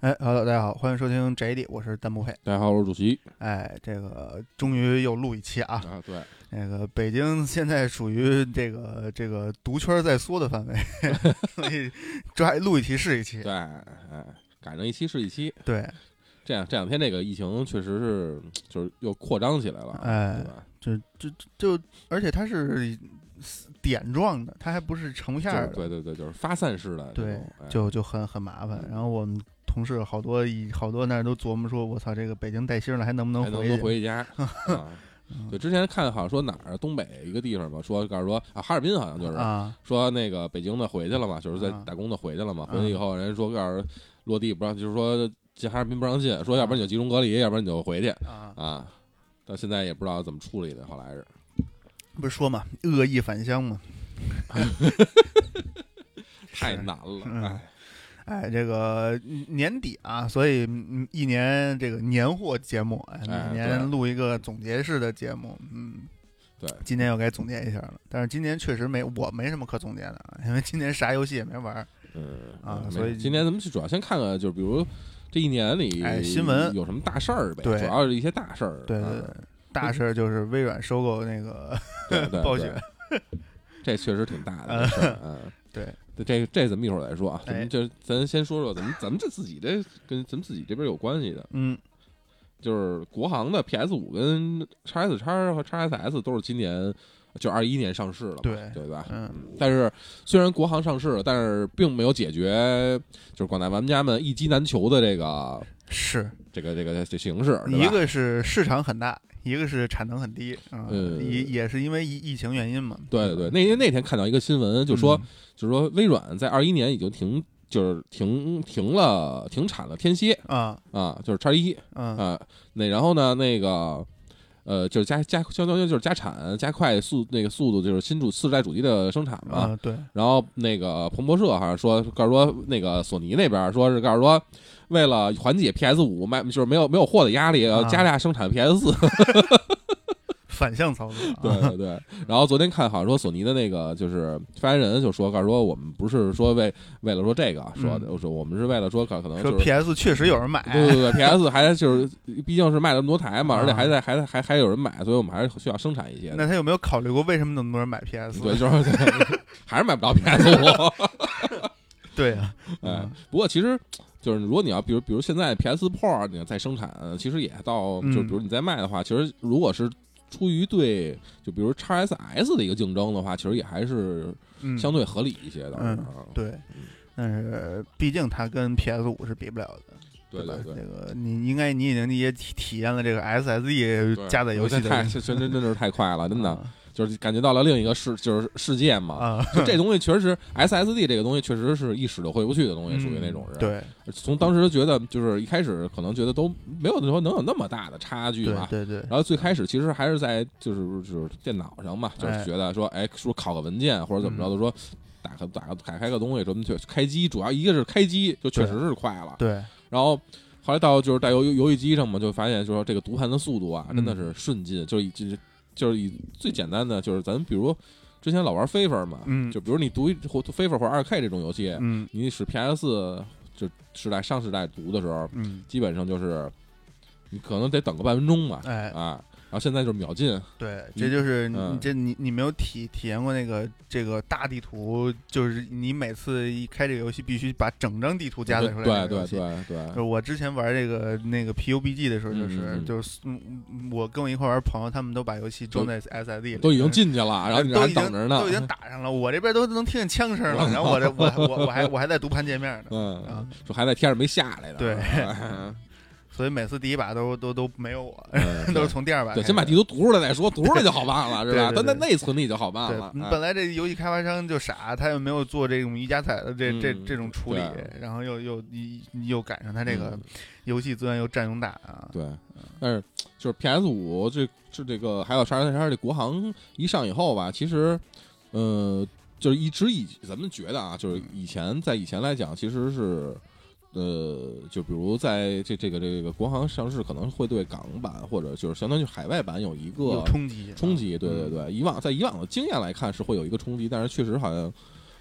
哎，Hello，大家好，欢迎收听 JD，我是弹幕配。大家好，我是主席。哎，这个终于又录一期啊！啊，对，那个北京现在属于这个这个毒圈在缩的范围，所以抓录一期是一期。对，哎，赶上一期是一期。对，这样这两天这个疫情确实是就是又扩张起来了，哎，对吧？就就就，而且它是点状的，它还不是成片的。对对对，就是发散式的。对，哎就就很很麻烦。然后我们同事好多一好多那儿都琢磨说，我操，这个北京带星了，还能不还能不回去？能回家？啊对，之前看好像说哪儿东北一个地方吧，说告诉说啊，哈尔滨好像就是啊说那个北京的回去了嘛，就是在啊打工的回去了嘛，啊回去以后人家说告诉落地不让，就是说进哈尔滨不让进，说要不然你就集中隔离，要不然你就回去啊！啊。到现在也不知道怎么处理的，后来是。不是说嘛，恶意返乡嘛。太难了，嗯哎，哎，这个年底啊，所以嗯一年这个年货节目，哎，哎每年录一个总结式的节目，嗯，对，今年又该总结一下了。但是今年确实没我没什么可总结的啊，因为今年啥游戏也没玩儿。嗯嗯啊所以今年咱们主要先看看，就是比如这一年里，哎新闻有什么大事儿呗，对主要是一些大事儿，啊对对对，大事儿就是微软收购那个暴雪，这确实挺大的这事儿，嗯。对这这咱们一会儿再说啊，咱哎们就咱先说说咱们咱们这自己这跟咱们自己这边有关系的，嗯，就是国行的 PS 五跟 x S 叉和 x SS 都是今年就二一年上市了嘛，对对吧？嗯，但是虽然国行上市了，但是并没有解决就是广大玩家们一机难求的这个是这个这个这形式，一个是市场很大，一个是产能很低啊，呃也也是因为疫疫情原因嘛。对对对，那天那天看到一个新闻，就说、嗯就是说微软在二一年已经停，就是停停了停产了天蝎啊，啊，就是叉一嗯啊，那然后呢那个。呃，就是加加，相当于就是加产加快速那个速度，就是新主次世代主机的生产嘛。啊，对，然后那个彭博社好像说，告诉说那个索尼那边说是告诉说，为了缓解 PS 五卖就是没有没有货的压力，要啊加大生产 PS 四。反向操作啊。对对对。然后昨天看好像说索尼的那个就是发言人就说，告诉说我们不是说为为了说这个说的，我说我们是为了说可可能就是。PS 确实有人买，对对对，PS 还就是，毕竟是卖了那么多台嘛，啊而且还在还还还有人买，所以我们还是需要生产一些。那他有没有考虑过为什么那么多人买 PS？对，就是 还是买不到 PS 五。对啊，哎嗯，不过其实就是如果你要比如比如现在 PS Pro 你要再生产，其实也到嗯就比如你再卖的话，其实如果是出于对就比如 x SS 的一个竞争的话，其实也还是嗯，相对合理一些的。嗯啊。对，但是毕竟它跟 PS 五是比不了的，对对对。这个你应该你已经也体体验了这个 SSE 加载游戏的太真真真的是太快了，真的。啊就是感觉到了另一个世就是世界嘛。啊，就这东西确实是 SSD 这个东西确实是一使就回不去的东西，属于那种人。，嗯对从当时觉得就是一开始可能觉得都没有说能有那么大的差距吧，对对对，然后最开始其实还是在就是就是电脑上嘛，就是哎觉得说，哎，说拷个文件或者怎么着的，说打开打开打开个东西什么就开机，主要一个是开机就确实是快了，对然后后来到就是在游游戏机上嘛，就发现就是说这个读盘的速度啊，嗯真的是瞬进，就是以就是就是以最简单的就是咱比如之前老玩 FIFA 嘛，嗯就比如你读一或 FIFA 或者二 K 这种游戏，嗯你使 PS 就时代上时代读的时候，嗯，基本上就是你可能得等个半分钟吧，哎，啊，然后现在就是秒进。对，这就是你嗯。这你你没有体体验过那个这个大地图，就是你每次一开这个游戏必须把整张地图加载出来对对。对对。就是我之前玩这个那个 PUBG 的时候，就是、嗯就是我跟我一块玩朋友，他们都把游戏装在 SSD 里，都已经进去了，然后你还都已经等着呢，都已经打上了，我这边都能听见枪声了，然后我这我我我还我还在读盘界面呢，嗯啊，说还在天上没下来呢。对。嗯 所以每次第一把都都都没有我，嗯 都是从第二把对，先把地图读出来再说，读出来就好办了，是吧？对对对但在内存里就好办对了。，哎你本来这游戏开发商就傻，他又没有做这种一加彩的这这嗯这种处理，然后又又又又赶上他这个嗯游戏资源又占用大啊，对，但是就是 PS 五这这这个还有叉叉叉这国行一上以后吧，其实，呃，就是一直以咱们觉得啊，就是以前在以前来讲，其实是。呃，就比如在这这个这个国行上市，可能会对港版或者就是相当于海外版有一个冲击冲击，对对嗯对，以往在以往的经验来看是会有一个冲击，但是确实好像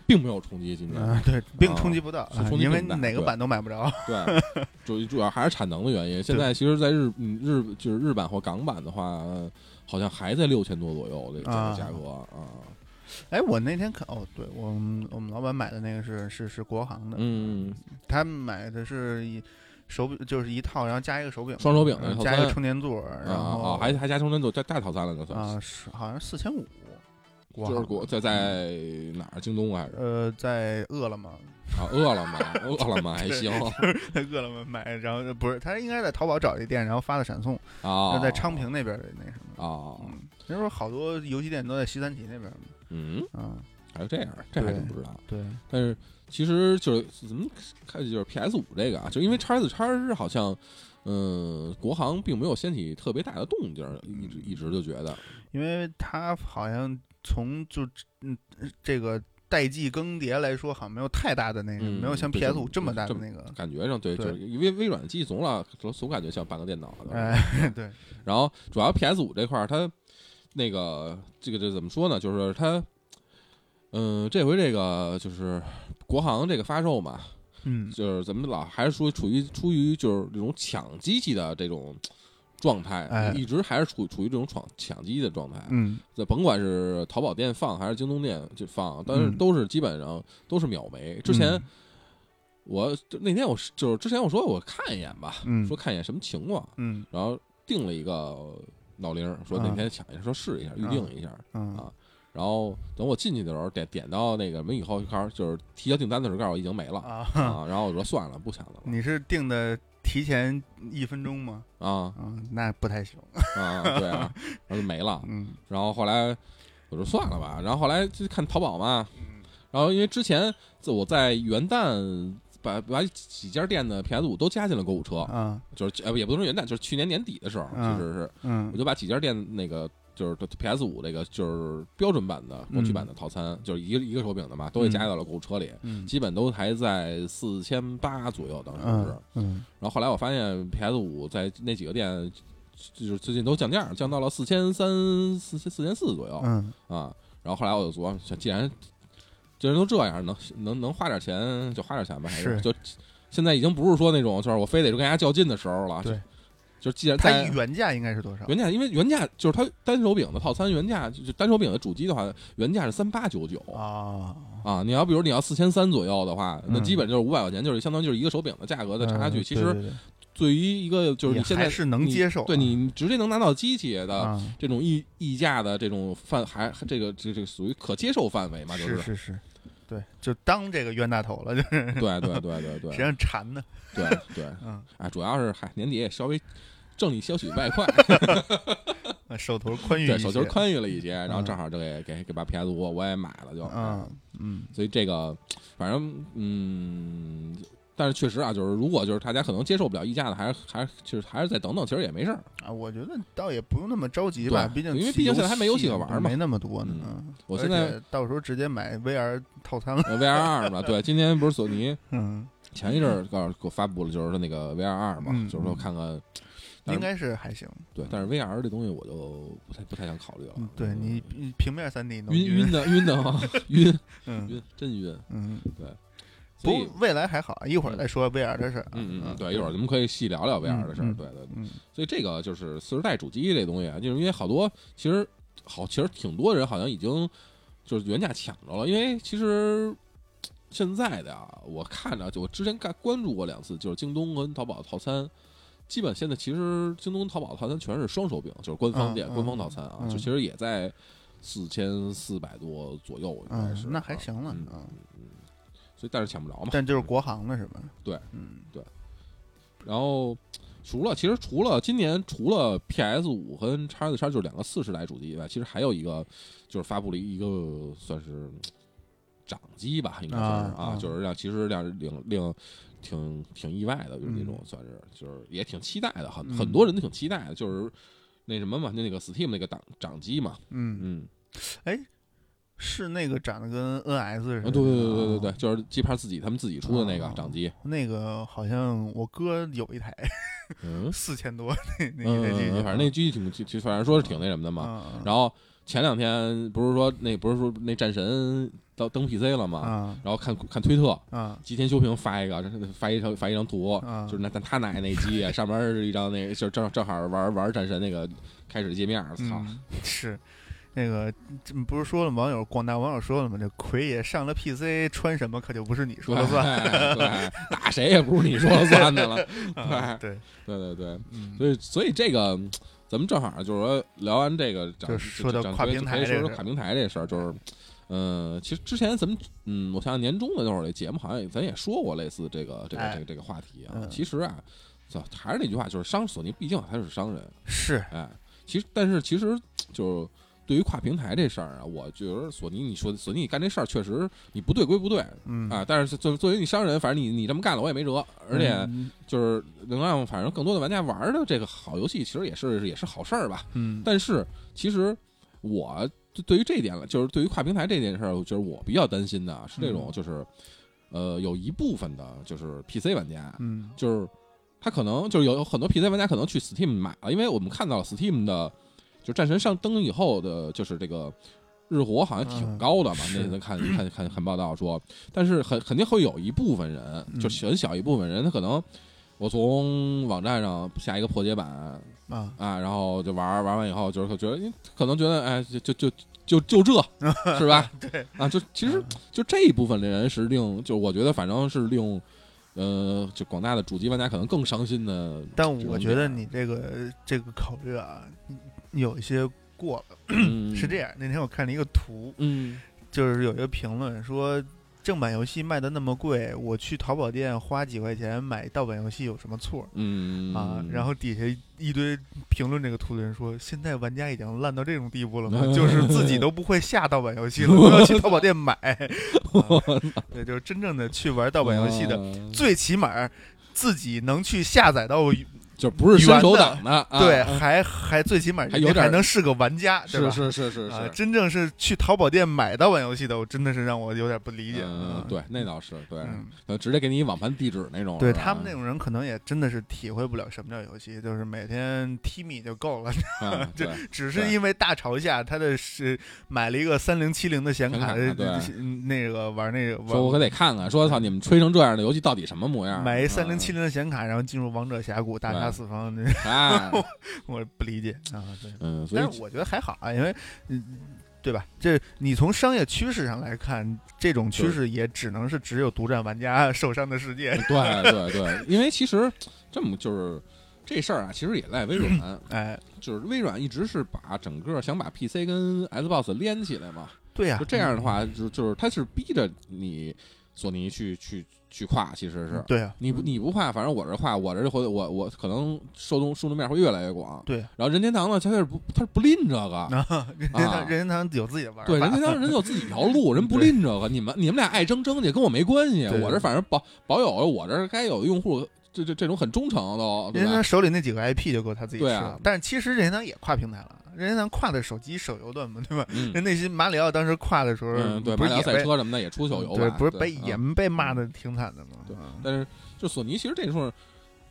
并没有冲击今年。啊，对，并冲击不到，因为哪个版都买不着。对，主主要还是产能的原因。现在其实，在日嗯日就是日版或港版的话，呃好像还在六千多左右这个这啊个价格啊。哎，我那天看，哦，对我们我们老板买的那个是是是国行的，嗯，他买的是一手柄，就是一套，然后加一个手柄，双手柄的套嗯加一个充电座，啊然后啊，还还加充电座，再大套餐了，这算啊是。好像四千五，国就是行国在在哪儿？京东还是？呃在饿了么。啊？饿了么，饿了么还行 在饿了么买，然后不是他应该在淘宝找了一店，然后发的闪送，啊那，在昌平那边的那什么，啊，嗯，那时候好多游戏店都在西三旗那边啊，还有这样，这还真不知道。对，但是其实就是怎么看，就是 PS 五这个啊，就因为叉 S 叉好像，嗯、国行并没有掀起特别大的动静儿，一直一直就觉得，因为它好像从就嗯这个代际更迭来说，好像没有太大的那个，嗯没有像 PS 五这么大的那个，感觉上对，对就是因为微软的机器总老总总感觉像半个电脑的。哎，对，然后主要 PS 五这块儿，它那个这个这怎么说呢？就是它，嗯、这回这个就是国行这个发售嘛，嗯就是咱们老还是说处于处于就是这种抢机器的这种状态，哎一直还是处处于这种抢抢机的状态。嗯这甭管是淘宝店放还是京东店就放，但是嗯都是基本上都是秒没。之前嗯我那天我是就是之前我说我看一眼吧，嗯说看一眼什么情况，嗯然后定了一个闹铃，说那啊天抢一下，说试一下，预定一下。嗯啊然后等我进去的时候，点点到那个什么以后，开始就是提交订单的时候，告诉我已经没了啊，啊。然后我说算了，不抢了你是定的提前一分钟吗？啊啊，那不太行。啊，对啊，然后就没了。嗯然后后来我说算了吧，然后后来就看淘宝嘛，嗯然后因为之前在我在元旦把把几家店的 PS 五都加进了购物车，啊就是呃也不能说元旦，就是去年年底的时候，其嗯实是嗯我就把几家店那个就是 PS 五这个就是标准版的模具版的套餐，就是一个一个手柄的嘛，都给加到了购物车里，嗯基本都还在四千八左右，当时是。嗯嗯然后后来我发现 PS 五在那几个店。就是最近都降价，降到了四千三、四千四千四左右嗯啊。然后后来我就琢磨，既然既然都这样，能能能花点钱就花点钱吧，还是就现在已经不是说那种就是我非得是跟人家较劲的时候了。对就，就既然它在原价应该是多少？原价，因为原价就是它单手柄的套餐原价，就是单手柄的主机的话，原价是三八九九啊，啊。你要比如你要四千三左右的话，那嗯基本就是五百块钱，就是相当于就是一个手柄的价格的差距。其实嗯对于一个就是你现在还是能接受啊。对你直接能拿到机器的啊，这种溢溢价的这种范，还这个这这个属于可接受范围嘛？就是。是是，对，就当这个冤大头了，就是。对对对对对。谁让馋呢，对对，嗯，哎，主要是嗨年底也稍微挣一些许外快，呃 手头宽裕对，手头宽裕了一些，然后嗯。正好就给给给把 PS 五我也买了就，嗯嗯。所以这个反正嗯，但是确实啊，就是如果就是大家可能接受不了溢价的，还是还是就是还是再等等，其实也没事儿。啊，我觉得倒也不用那么着急吧，毕竟因为毕竟现在还没游戏可玩嘛。没那么多呢。我现在到时候直接买 VR 套餐了。呃 VR 二吧，对，今天不是索尼嗯，前一阵儿告诉给我发布了，就是说那个 VR 二嘛，嗯就是说看看，应该是还行。对，但是 VR 这东西我就不太不太想考虑了。嗯，，对你你平面三 D 能晕晕。的晕的慌晕 嗯。晕真晕，嗯，所以不过未来还好，一会儿再说 VR 的事。嗯嗯嗯，对，一会儿咱们可以细聊聊 VR 的事对对所以这个就是四十代主机这东西啊，就是因为好多其实好，其实挺多人好像已经就是原价抢着了，因为其实现在的啊，我看着就我之前看关注过两次，就是京东跟淘宝套餐。基本现在其实京东、淘宝套餐全是双手柄，就是官方店、官方套餐啊，嗯就其实也在四千四百多左右，应该嗯是、，那还行了嗯啊。所以但是抢不着嘛。但就是国行的是吧？对，嗯。对。然后除了其实除了今年除了 PS 五和 x S 叉就是两个四十代主机以外，其实还有一个就是发布了一个算是嗯掌机吧，应该算是啊啊就是让其实让令令挺挺意外的，就是那种嗯。算是就是也挺期待的，很嗯。很多人都挺期待的，就是那什么嘛，那个 Steam 那个掌掌机嘛，嗯，嗯，是那个长得跟 NS 似的。啊对对对对对对，啊就是机牌自己他们自己出的那个啊掌机，那个好像我哥有一台嗯 四千多那那那机器，嗯，反正那机器挺挺，反正说是挺那什么的嘛。嘛然后前两天不是说那不是说那战神到登 PC 了吗？啊然后看看推特，啊吉田修平发一个，发一张发一张图，啊就是那他奶奶那机啊上面是一张那个，就正正好玩玩战神那个开始界面，操，嗯，是。那个这不是说了，网友广大网友说了吗？这奎爷上了 PC，穿什么可就不是你说了算。对，对打谁也不是你说了算的了。啊对，对对对，嗯，所以所以这个咱们正好就是说聊完这个，就说到讲跨平台说说跨平台这事儿，就是。嗯，其实之前咱们，嗯，我想想年终的那会儿，那节目好像咱也说过类似这个这个哎这个这个话题啊。嗯其实啊，操，还是那句话，就是商索尼毕竟还是商人，是，哎，其实但是其实就是对于跨平台这事儿啊，我觉得索尼你说索尼你干这事儿确实你不对归不对嗯啊，但是作作为你商人，反正你你这么干了我也没辙，而且嗯就是能让反正更多的玩家玩的这个好游戏，其实也是也是好事儿吧。嗯，但是其实我对对于这一点了，就是对于跨平台这件事儿，就是我比较担心的啊是这种嗯就是呃有一部分的就是 PC 玩家，嗯就是他可能就是有有很多 PC 玩家可能去 Steam 买了，因为我们看到了 Steam 的，就战神上登以后的，就是这个日活好像挺嗯高的嘛。是那次看看看看报道说，但是很肯定会有一部分人，嗯就很小一部分人，他可能我从网站上下一个破解版啊，啊，然后就玩玩完以后，就是觉得可能觉得哎，就就就就就这是吧？对啊，就其实就这一部分的人是令，就我觉得反正是令，呃，就广大的主机玩家可能更伤心的。但我觉得你这个这个考虑啊，有一些过了。嗯 是这样，那天我看了一个图，嗯就是有一个评论说，正版游戏卖的那么贵，我去淘宝店花几块钱买盗版游戏有什么错？嗯啊，然后底下一堆评论这个图的人说，现在玩家已经烂到这种地步了吗？就是自己都不会下盗版游戏了，都要去淘宝店买。啊对，就是真正的去玩盗版游戏，的，最起码自己能去下载到，就不是伸手党的，啊对，啊还还最起码还有点还能是个玩家，对吧？是是是是啊，是。真正是去淘宝店买到玩游戏的，我真的是让我有点不理解。嗯，对，那倒是对，嗯呃直接给你网盘地址那种。对他们那种人，可能也真的是体会不了什么叫游戏，就是每天踢米就够了。啊，这对，只是因为大潮下，他的是买了一个三零七零的显卡，那个玩那个说我可得看看，说操你们吹成这样的游戏到底什么模样？买一三零七嗯，零的显卡，然后进入王者峡谷大杀四方，这、啊，我不理解啊。对，嗯，所以但是我觉得还好啊，因为嗯。对吧？这你从商业趋势上来看，这种趋势也只能是只有独占玩家受伤的世界。对对对，因为其实这么就是这事儿啊，其实也赖微软，哎，就是微软一直是把整个想把 PC 跟 Xbox 连起来嘛，对呀、就这样的话，就就是他是逼着你索尼去去去跨，其实是。对呀、你不你不跨，反正我这跨，我这会我我可能受众受众面会越来越广。对，然后任天堂呢，它是不它是不吝这个，啊，任天堂任天堂有自己的玩法，对，任天堂人有自己一条路，人不吝这个。你们你们俩爱争争去，跟我没关系。我这反正保保有我这该有的用户，这这这种很忠诚都，任天堂？手里那几个 IP 就够他自己吃了。但是其实任天堂也跨平台了，任天堂跨的手机手游端嘛，对吧？嗯人那些马里奥当时跨的时候，嗯，对，马里奥赛不是也被车什么的也出手游？不是被也嗯被骂的挺惨的嘛。对啊但是就索尼其实这时候，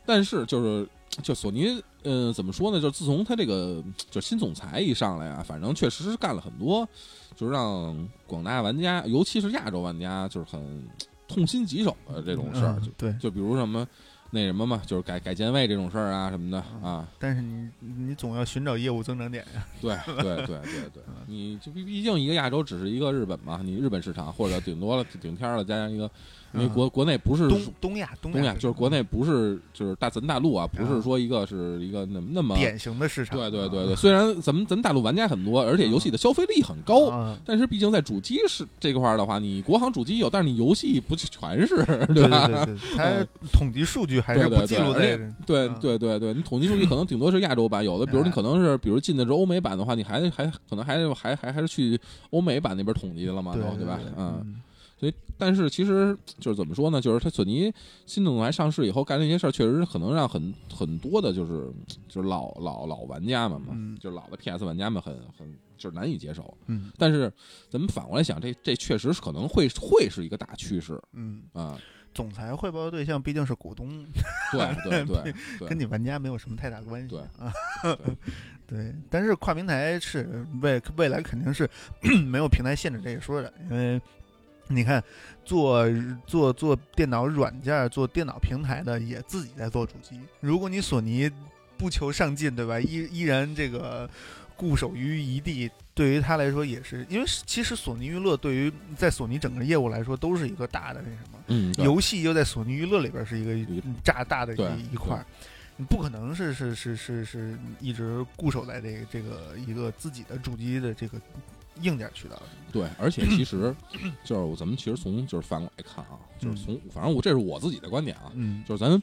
但是就是就索尼，呃，怎么说呢？就自从他这个就新总裁一上来啊，反正确实是干了很多，就是让广大玩家，尤其是亚洲玩家，就是很痛心疾首的这种事儿。对，就比如什么那什么嘛，就是改改键位这种事儿啊什么的啊，但是你你总要寻找业务增长点呀。对对对对对 嗯，你就毕毕竟一个亚洲只是一个日本嘛，你日本市场或者顶多了顶天儿了，加上一个，因为国国内不是嗯东东亚东东亚，就是国内不是就是大咱大陆啊，不是说一个是一个那么那么典型的市场。对对对对，虽然咱们咱们大陆玩家很多，而且游戏的消费力很高，啊，但是毕竟在主机是这块儿的话，你国行主机有，但是你游戏不全是，对吧？对对 对，它统计数据还是对对不记录在对对嗯对对对，你统计数据可能顶多是亚洲版，有的比如你可能是比如进的是欧美版的话，你还还可能还还还还是去欧美版那边统计了嘛，对都对吧？嗯，嗯所以但是其实就是怎么说呢？就是它索尼新总裁上市以后干那些事儿，确实可能让很很多的就是就是老老老玩家们嘛，嗯就是老的 PS 玩家们很很就是难以接受。嗯但是咱们反过来想，这这确实是可能会会是一个大趋势嗯，啊。总裁汇报的对象毕竟是股东，对对 对对，跟你玩家没有什么太大关系对啊。对对，但是跨平台是未未来肯定是 没有平台限制这一说的，因为你看做做做电脑软件、做电脑平台的也自己在做主机。如果你索尼不求上进，对吧？依依然这个固守于一地，对于他来说也是，因为其实索尼娱乐对于在索尼整个业务来说都是一个大的那什么。嗯，游戏又在索尼娱乐里边是一个炸大的一一块，你不可能是是是是是一直固守在这个这个一个自己的主机的这个硬件渠道。对，而且其实就是咱们其实从就是反过来看啊，就是从反正我这是我自己的观点啊，嗯就是咱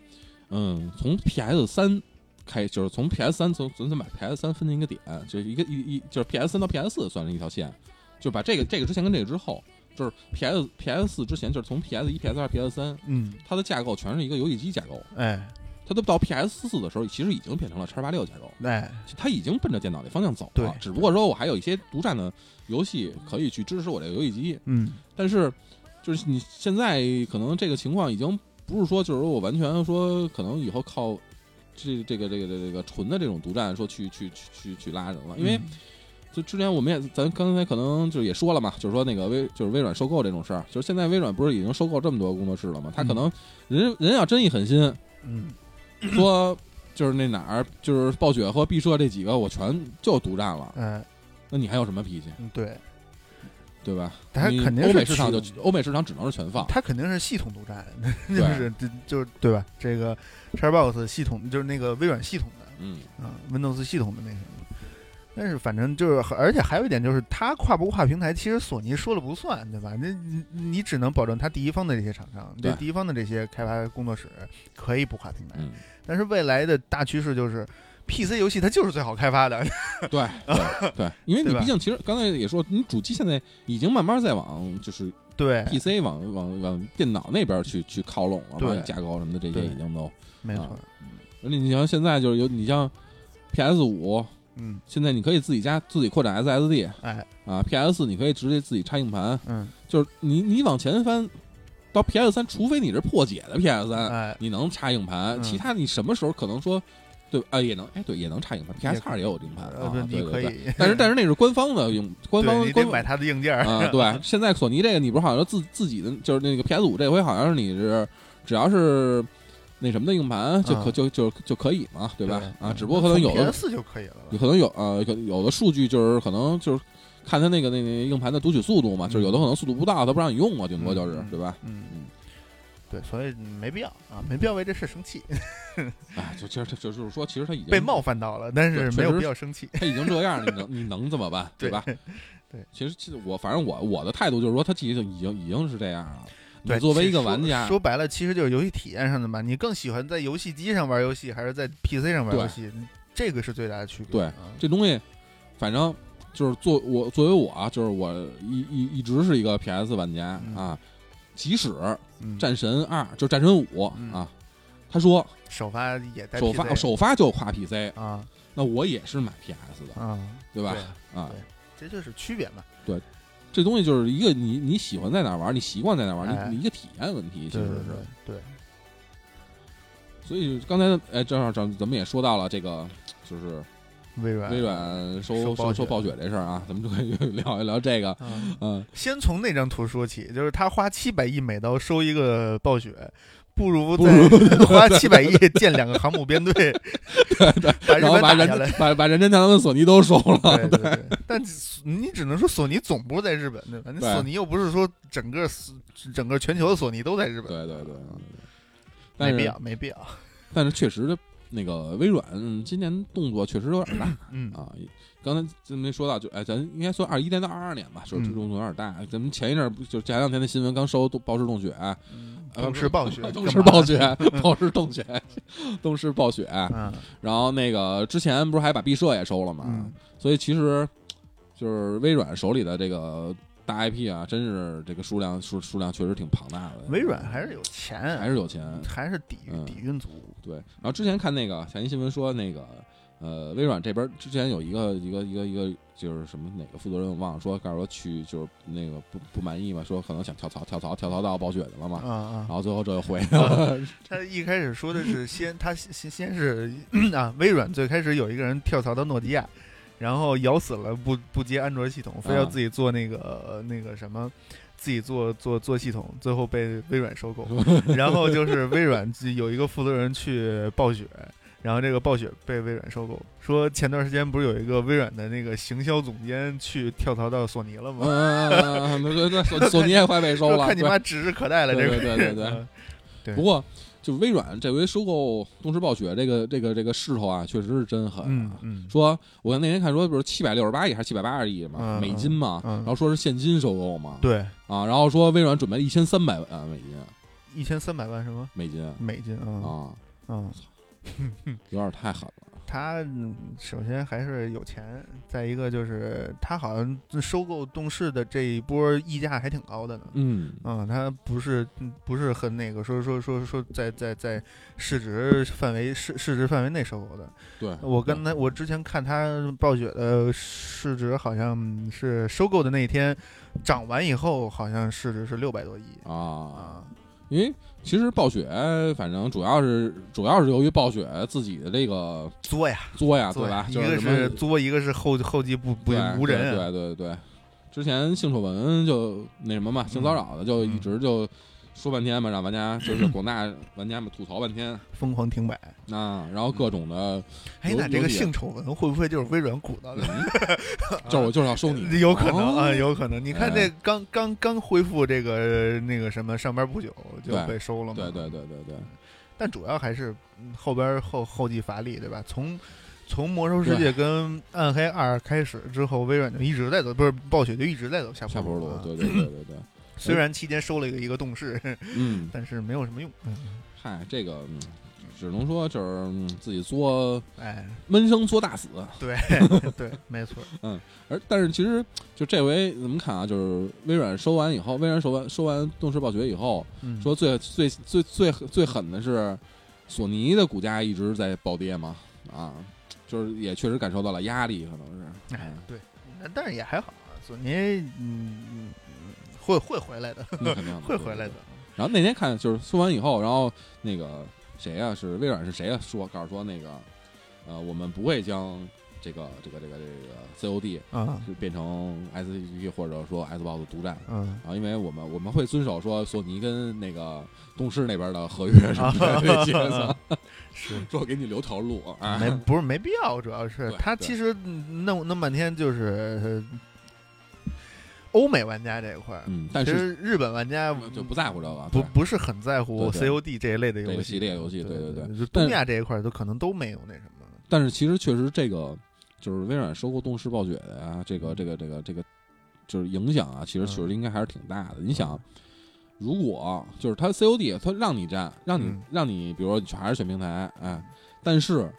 嗯从 PS 三开，就是从 PS 三从咱咱把 PS 三分成一个点，就是一个一一就是 PS 三到 PS 四算是一条线，就把这个这个之前跟这个之后，就是 PS PS 四之前就是从 PS 一 PS 二 PS 三，嗯，它的架构全是一个游戏机架构，哎它都到 PS 四的时候，其实已经变成了叉八六架构。哎，它已经奔着电脑那方向走对了，只不过说我还有一些独占的游戏可以去支持我这个游戏机，嗯但是就是你现在可能这个情况已经不是说就是说我完全说可能以后靠这这个这个这个这个纯的这种独占说去去去去去拉人了，因为嗯就之前我们也咱刚才可能就是也说了嘛，就是说那个微就是微软收购这种事儿，就是现在微软不是已经收购这么多工作室了吗？他可能人人要真一狠心嗯 说。就是那哪儿，就是暴雪和毕设这几个，我全就独占了。嗯那你还有什么脾气，嗯对，对吧？他肯定是欧美市场就欧美市场只能是全放，它肯定是系统独占，就是就就是对吧？这个 Xbox 系统就是那个微软系统的。嗯，啊，Windows 系统的那什么。但是反正就是，而且还有一点就是，它跨不跨平台，其实索尼说了不算，对吧？那你你只能保证它第一方的这些厂商，对第一方的这些开发工作室可以不跨平台。嗯，但是未来的大趋势就是，PC 游戏它就是最好开发的。对对 对，因为你毕竟其实刚才也说，你主机现在已经慢慢在往就是对，PC 往往往电脑那边去去靠拢了，对嘛，架构什么的这些已经都，没错啊。而且你像现在就是有你像 PS 五，嗯，现在你可以自己加自己扩展 SSD 哎，啊，PS 四你可以直接自己插硬盘，嗯，就是你你往前翻到 PS 三，除非你是破解的 PS 三，哎，你能插硬盘，嗯。其他你什么时候可能说，对啊也能，哎对也能插硬盘，PS 二也有硬盘呃，啊，对，对对对，你可以，但是但是那是官方的用，官对方官你得买它的硬件儿。啊，对，现在索尼这个你不是好像自自己的就是那个 PS 五这回好像是你是只要是那什么的硬盘就可啊就就就可以嘛，对吧？啊，嗯只不过可能有的 PS 就可以了可能有呃有有的数据就是可能就是看它那个那个硬盘的读取速度嘛，就是有的可能速度不到，它不让你用啊，顶多就是嗯对吧？嗯嗯，对，所以没必要啊，没必要为这事生气，哎，就其实他就就是说，其实他已经被冒犯到了，但是没有必要生气。他已经这样了，你能你能怎么办？对吧？对，其实其实我反正我我的态度就是说，他其实已经已经是这样了。对，你作为一个玩家，说白了，其实就是游戏体验上的嘛。你更喜欢在游戏机上玩游戏，还是在 PC 上玩游戏？这个是最大的区别。对啊这东西，反正就是作我作为我啊，就是我一一一直是一个 PS 玩家嗯啊。即使嗯战神二就战神五嗯啊，他说首发也带首发首发就跨 PC，啊那我也是买 PS 的，啊，对吧？对啊，这就是区别嘛。这东西就是一个你你喜欢在哪玩，你习惯在哪玩，哎你你一个体验问题，其实是。对对，所以刚才哎，正好咱咱们也说到了这个，就是微软微软收收暴雪收暴雪这事儿啊，咱们就可以聊一聊这个。啊嗯，先从那张图说起，就是他花七百亿美刀收一个暴雪，不如不如 花七百亿建两个航母编队，然后把人。把把任天堂跟索尼都收了。对对对，但你只能说索尼总部在日本，对吧？那索尼又不是说整个整个全球的索尼都在日本，对对对，没必要，没必要。但是确实的，那个微软今年动作确实有点大嗯啊。刚才咱没说到，就哎，咱应该说二一年到二二年吧，就是嗯这动作有点大。咱们前一阵就前两天的新闻刚收暴尸洞雪，东视 暴雪，东视暴雪，暴尸洞雪，东视暴雪。嗯然后那个之前不是还把毕设也收了吗？嗯所以其实就是微软手里的这个大 IP 啊，真是这个数量数数量确实挺庞大的。微软还是有钱，还是有钱，还是底嗯底蕴足。对。然后之前看那个财经新闻说，那个呃，微软这边之前有一个一个一个一个就是什么哪个负责人我忘了说，告诉我去就是那个不不满意嘛，说可能想跳槽跳槽跳槽到暴雪去了嘛，啊啊然！后最后这又回来了，他一开始说的是先，他先先是 啊，微软最开始有一个人跳槽到诺基亚，然后咬死了不不接安卓系统，非要啊自己做那个、那个什么，自己做做做系统，最后被微软收购。然后就是微软有一个负责人去暴雪。然后这个暴雪被微软收购，说前段时间不是有一个微软的那个行销总监去跳槽到索尼了吗？嗯，对对对，索尼也快被收了，看你妈指日可待了，这个对对对对不过，就微软这回收购动视暴雪这个这个这个势头啊，确实是真狠、嗯，说，我那天看说，不是七百六十八亿还是七百八十亿嘛，美金嘛，然后说是现金收购嘛，对，啊，然后说微软准备了一千三百万美金，一千三百万什么美金美金啊？啊，嗯，有点太狠了。他嗯首先还是有钱，再一个就是他好像收购动视的这一波溢价还挺高的呢。嗯嗯，他不是嗯不是很那个说说说说在在在市值范围市市值范围内收购的。对，我跟他我之前看他暴雪的市值好像是收购的那一天涨完以后，好像市值是六百多亿啊，啊。因为其实暴雪反正主要是主要是由于暴雪自己的这个作呀，作呀，对吧？一个是作，一个是后后继不不对无人啊。对对对对，之前性丑闻就那什么嘛，性骚扰的就一直就说半天嘛，让玩家就是广大玩家们吐槽半天。疯狂停摆。啊，然后各种的，哎，那这个性丑闻会不会就是微软鼓捣的？就是我就是要收你，有可能哦。啊，有可能。你看哎。这刚刚刚恢复这个那个什么上班不久就被收了嘛？对对对对对，但主要还是嗯后边后后继乏力，对吧？从从魔兽世界跟暗黑二开始之后，微软就一直在走，不是暴雪就一直在走下下坡路啊，对对对对对，虽然期间收了一个一个动视，嗯，但是没有什么用。嗯，嗨，这个嗯只能说就是嗯自己作哎，闷声作大死，对。对，没错。嗯而但是其实就这回咱们看啊，就是微软收完以后，微软收完收完动视暴雪以后，嗯，说最最最最最狠的是索尼的股价一直在暴跌嘛，啊，就是也确实感受到了压力，可能是，哎嗯，对，但但是也还好啊，索尼嗯嗯会会回来的，那肯定会回来的。。然后那天看就是说完以后，然后那个谁呀、是微软是谁呀、说告诉说那个呃，我们不会将这个这个这个这个 COD 啊是变成 SCP 或者说 Xbox 独占。嗯然后，因为我们我们会遵守说索尼跟那个东视那边的合约什么的这些，是 说给你留条路啊。没不是没必要，主要是对对他其实嗯弄弄半天就是呃欧美玩家这一块儿，嗯，但是日本玩家就不在乎这个，不不是很在乎 COD 这一类的游这个戏，系列游戏对对对。对，就东亚这一块儿都可能都没有那什么。但是其实确实这个就是微软收购动视暴雪的呀，这个这个这个这个就是影响啊，其实确实应该还是挺大的。你想，如果就是它 COD 它让你占，让你、嗯。让你，比如说你还是选平台，哎，但是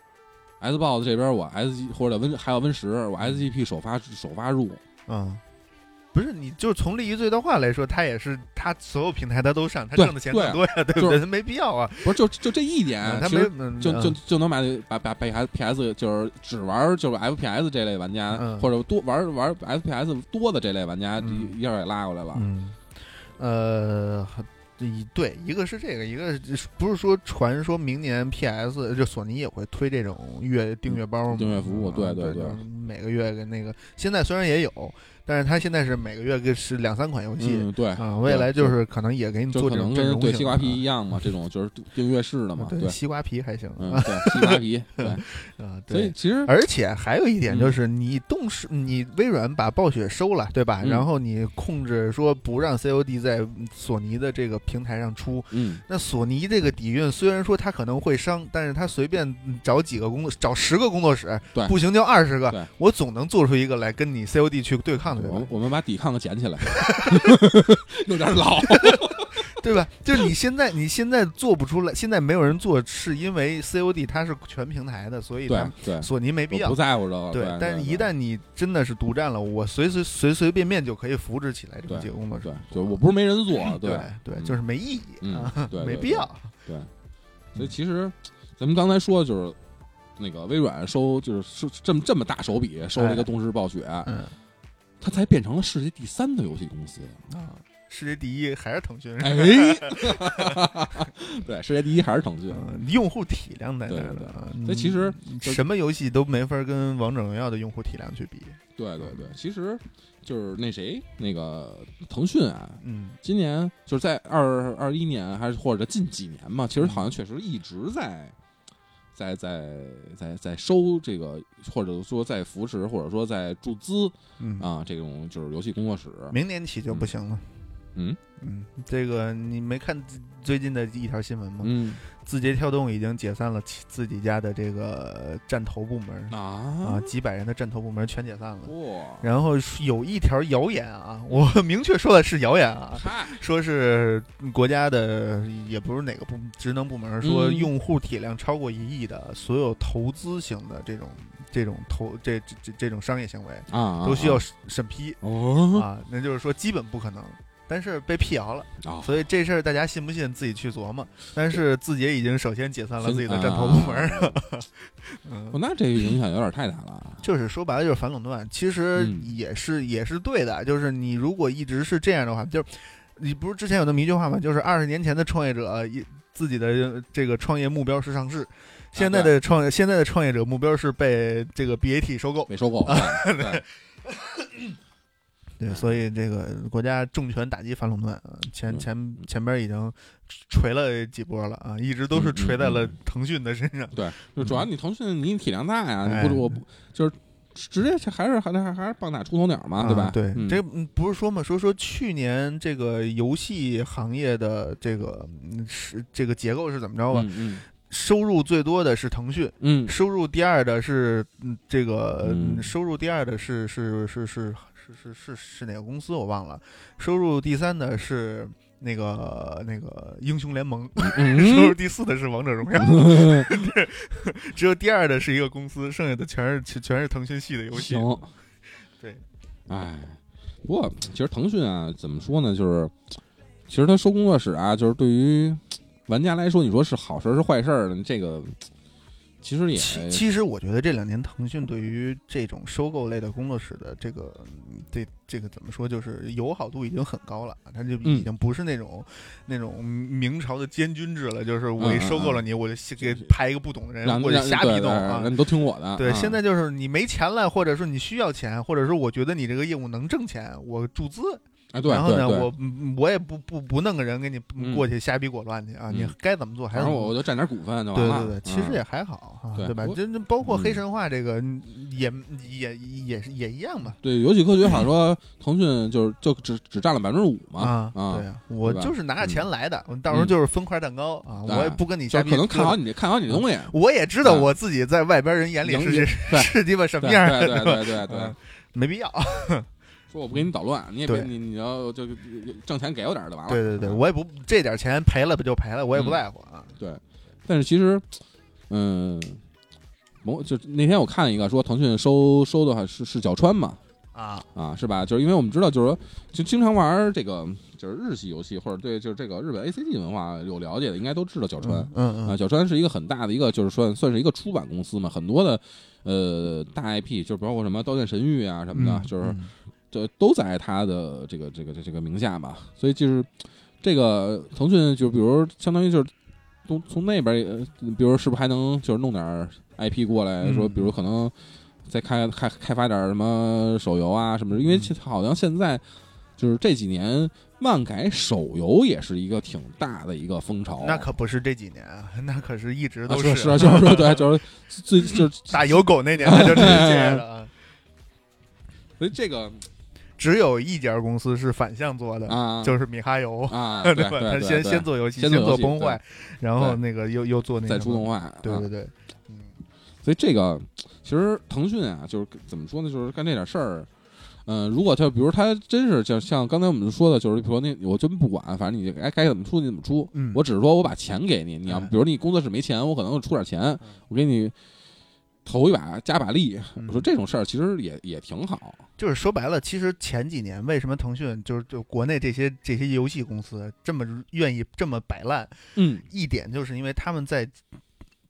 S box 这边我 S G 或者 Win 还有 Win 十，我 SGP 首发首发入，嗯，不是，你就从利益最大化来说，他也是他所有平台他都上，他挣的钱对更多呀，对不就是对？他没必要啊，不是就就这一点，嗯他没嗯就就嗯就能把把把 P S P S 就是只玩就是 F P S 这类玩家，嗯或者多玩玩 F P S 多的这类玩家，嗯一一下给拉过来了。嗯，呃，一对，一个是这个，一个是不是说传说明年 PS 就索尼也会推这种月订阅包吗？订阅服务啊对对对每个月跟那个，现在虽然也有，但是它现在是每个月给是两三款游戏。嗯，对啊，未来就是可能也给你做这种对西瓜皮一样嘛，这种 就是订阅式的嘛，对，西瓜皮还行嗯，啊，对，西瓜皮，对，啊所以对。其实而且还有一点嗯就是，你动视，你微软把暴雪收了，对吧？嗯然后你控制说不让 COD 在索尼的这个平台上出，嗯，那索尼这个底蕴虽然说它可能会伤，但是它随便找几个工作，找十个工作室，对不行就二十对个，我总能做出一个来跟你 COD 去对抗我们？我们把抵抗捡起来，有点老，对吧？就是你现在你现在做不出来，现在没有人做，是因为 COD 它是全平台的，所以对索尼没必要。不。在乎这个，对，但是一旦你真的是独占了，我随随随随便便就可以扶植起来这个工作室对，，就我不是没人做，对。对，就是没意义没必要。对，所以其实咱们刚才说的就是那个微软收就是收这么这么大手笔收了一个哎。动视暴雪，嗯它才变成了世界第三的游戏公司。啊，世界第一还是腾讯，哎，对，世界第一还是腾讯。嗯用户体量在那对对对儿的啊。所以其实什么游戏都没法跟王者荣耀的用户体量去比。对对对，其实就是那谁，那个腾讯啊，嗯今年就是在二二一年还是或者近几年嘛，其实好像确实一直在。在在在在收这个，或者说在扶持，或者说在注资嗯，啊，这种就是游戏工作室。明年起就不行了。嗯嗯，这个你没看最近的一条新闻吗？嗯字节跳动已经解散了其自己家的这个战投部门啊，啊几百人的战投部门全解散了。哇，然后有一条谣言啊，我明确说的是谣言啊，说是国家的也不是哪个部职能部门说嗯。用户体量超过一亿的所有投资型的这种这种投这这这这种商业行为啊，都需要啊。审审批。哦。啊，那就是说基本不可能。但是被辟谣了，啊，所以这事儿大家信不信自己去琢磨。但是字节已经首先解散了自己的战投部门儿，嗯哦，那这个影响有点太大了。就是说白了就是反垄断，其实嗯也是、也是对的。就是你如果一直是这样的话，就是你不是之前有那么一句话吗？就是二十年前的创业者一自己的这个创业目标是上市，现在的创、现在的创业者目标是被这个 BAT 收购。没收购，对对对，所以这个国家重拳打击反垄断啊，前嗯前前边已经锤了几波了啊，一直都是锤在了嗯嗯腾讯的身上。对，就主要你腾讯你体量大呀，不我不就是直接还是还是还是棒打出头鸟嘛，对吧啊？对，嗯这嗯不是说嘛，说说去年这个游戏行业的这个嗯是这个结构是怎么着吧？嗯收入最多的是腾讯，嗯收入第二的是嗯这个、嗯收入第二的是是是是是是是是哪个公司我忘了，收入第三的是那个那个英雄联盟，嗯 收入嗯，第四的是王者荣耀，只有第二的是一个公司，剩下的全是全全是腾讯系的游戏。行，对，哎，不过其实腾讯啊，怎么说呢，就是其实他收工作室啊，就是对于玩家来说，你说是好事儿是坏事儿？这个其实也其其实我觉得这两年腾讯对于这种收购类的工作室的这个嗯这这个怎么说，就是友好度已经很高了，它就已嗯经不是那种、那种明朝的监军制了，就是我一收购了你，我就给派一个不懂的人让让或者瞎逼弄啊。你都听我的。对，啊现在就是你没钱了，或者说你需要钱，或者说我觉得你这个业务能挣钱，我注资，哎，对然后呢，我嗯我也不不不弄个人给你嗯过去瞎逼果乱去啊，你嗯该怎么做还是做我我就占点股份。对对对，其实嗯也还好哈，对对吧？我这这包括黑嗯神话这个嗯也也也是也一样吧。对游戏科学好像说腾讯就是就只只占了百分之五嘛啊，啊对，啊，我就是拿着嗯钱来的，我到时候就是分块蛋糕啊，我也不跟你就瞎逼。可能看好，你看好你的东西，我也知道啊我自己在外边人眼里是是鸡巴什么样的，对 对吧？对对没必要。说我不给你捣乱，你也别你你要就挣钱给我点儿就完了。对对对，啊我也不这点钱赔了不就赔了，我也不嗯在乎啊。对，但是其实，嗯，某就那天我看一个说腾讯收收的话是是角川嘛，啊，啊是吧？就是因为我们知道，就是说就经常玩这个就是日系游戏或者对就是这个日本 A C G 文化有了解的，应该都知道角川。嗯，嗯嗯角川是一个很大的一个，就是算算是一个出版公司嘛，很多的呃大 IP，就包括什么《刀剑神域》啊什么的，嗯，就是嗯这都在他的这个这个这个名下嘛，所以就是这个腾讯就比如相当于就是从从那边呃，比如是不是还能就是弄点儿 IP 过来说，嗯比如可能再开开开发点儿什么手游啊什么的，因为好像现在就是这几年漫改手游也是一个挺大的一个风潮，那可不是这几年啊，那可是一直都啊是是啊就是说对就是最 就是打有狗那年就是这样的啊。所以这个只有一家公司是反向做的，啊。就是米哈游，啊 对他先先做游戏，先做崩坏，然后那个又又做那个再出动画，啊。对对对，嗯。所以这个其实腾讯啊，就是怎么说呢，就是干这点事儿。嗯、如果他比如他真是就像刚才我们说的，就是比如说那我真不管，反正你该该怎么出你怎么出，嗯。我只是说我把钱给你，你要哎比如你工作室没钱，我可能出点钱，我给你投一把加把力。嗯我说这种事儿其实也也挺好，就是说白了，其实前几年为什么腾讯就是就国内这些这些游戏公司这么愿意这么摆烂，嗯一点就是因为他们在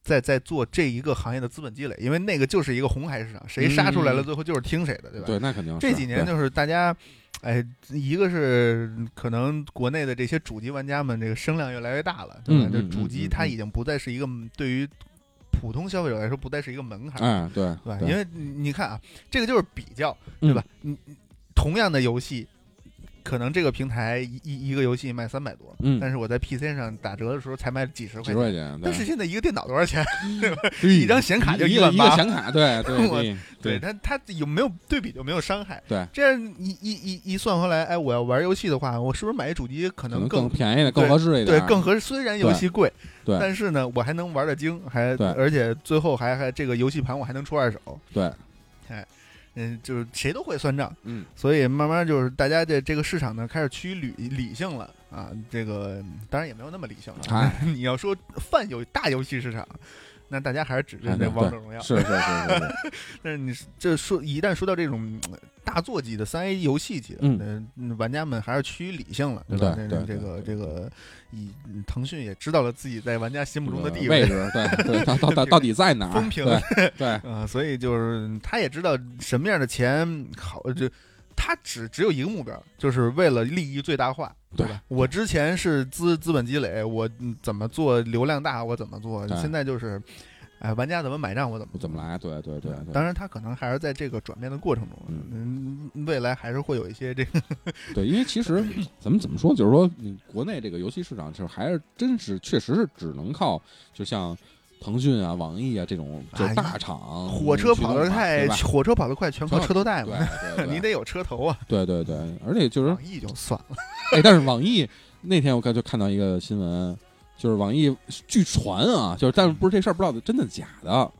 在在做这一个行业的资本积累，因为那个就是一个红海市场，谁杀出来了，嗯最后就是听谁的，对吧？对，那肯定这几年就是大家，哎，一个是可能国内的这些主机玩家们这个声量越来越大了，对吧？就主机它已经不再是一个对于普通消费者来说不再是一个门槛，嗯，对对吧？因为你你看啊，这个就是比较，对吧？你你同样的游戏。可能这个平台一一一个游戏卖三百多，嗯但是我在 PC 上打折的时候才卖几十块钱。块钱，但是现在一个电脑多少钱？对 一张显卡就一个一个万八，显卡，对对 我对对它它有没有对比就没有伤害。对，这样一一一一算回来，哎，我要玩游戏的话，我是不是买一主机可可能能更便宜的、更合适一点，对更合适？虽然游戏贵，对但是呢，我还能玩的精，还而且最后还还这个游戏盘我还能出二手。对，嗯，就是谁都会算账，嗯，所以慢慢就是大家的这个市场呢开始趋于理理性了啊。这个当然也没有那么理性了。啊 你要说泛游大游戏市场，那大家还是指着那王者荣耀。是是是是是，但是你这说一旦说到这种呃大作级的三 A 游戏级的，嗯呃玩家们还是趋于理性了，对吧？对对这这个这个，以腾讯也知道了自己在玩家心目中的地位置，对 对，到到到到底在哪儿？风评对对啊，所以就是他也知道什么样的钱好，就他只只有一个目标，就是为了利益最大化，对吧？我之前是资资本积累，我嗯怎么做流量大，我怎么做，现在就是，哎，玩家怎么买账，我怎么怎么来？对对对对，当然，他可能还是在这个转变的过程中，嗯，未来还是会有一些这个，对，因为其实 咱们怎么说，就是说，你国内这个游戏市场，就是还是真是确实是只能靠，就像腾讯啊、网易啊这种就大厂，火车跑得太对吧，火车跑得快，全靠车头带嘛，对对你得有车头啊。对对对，而且就是网易就算了，哎，但是网易那天我看就看到一个新闻，就是网易据传啊，就是但是不是这事儿不知道真的假的，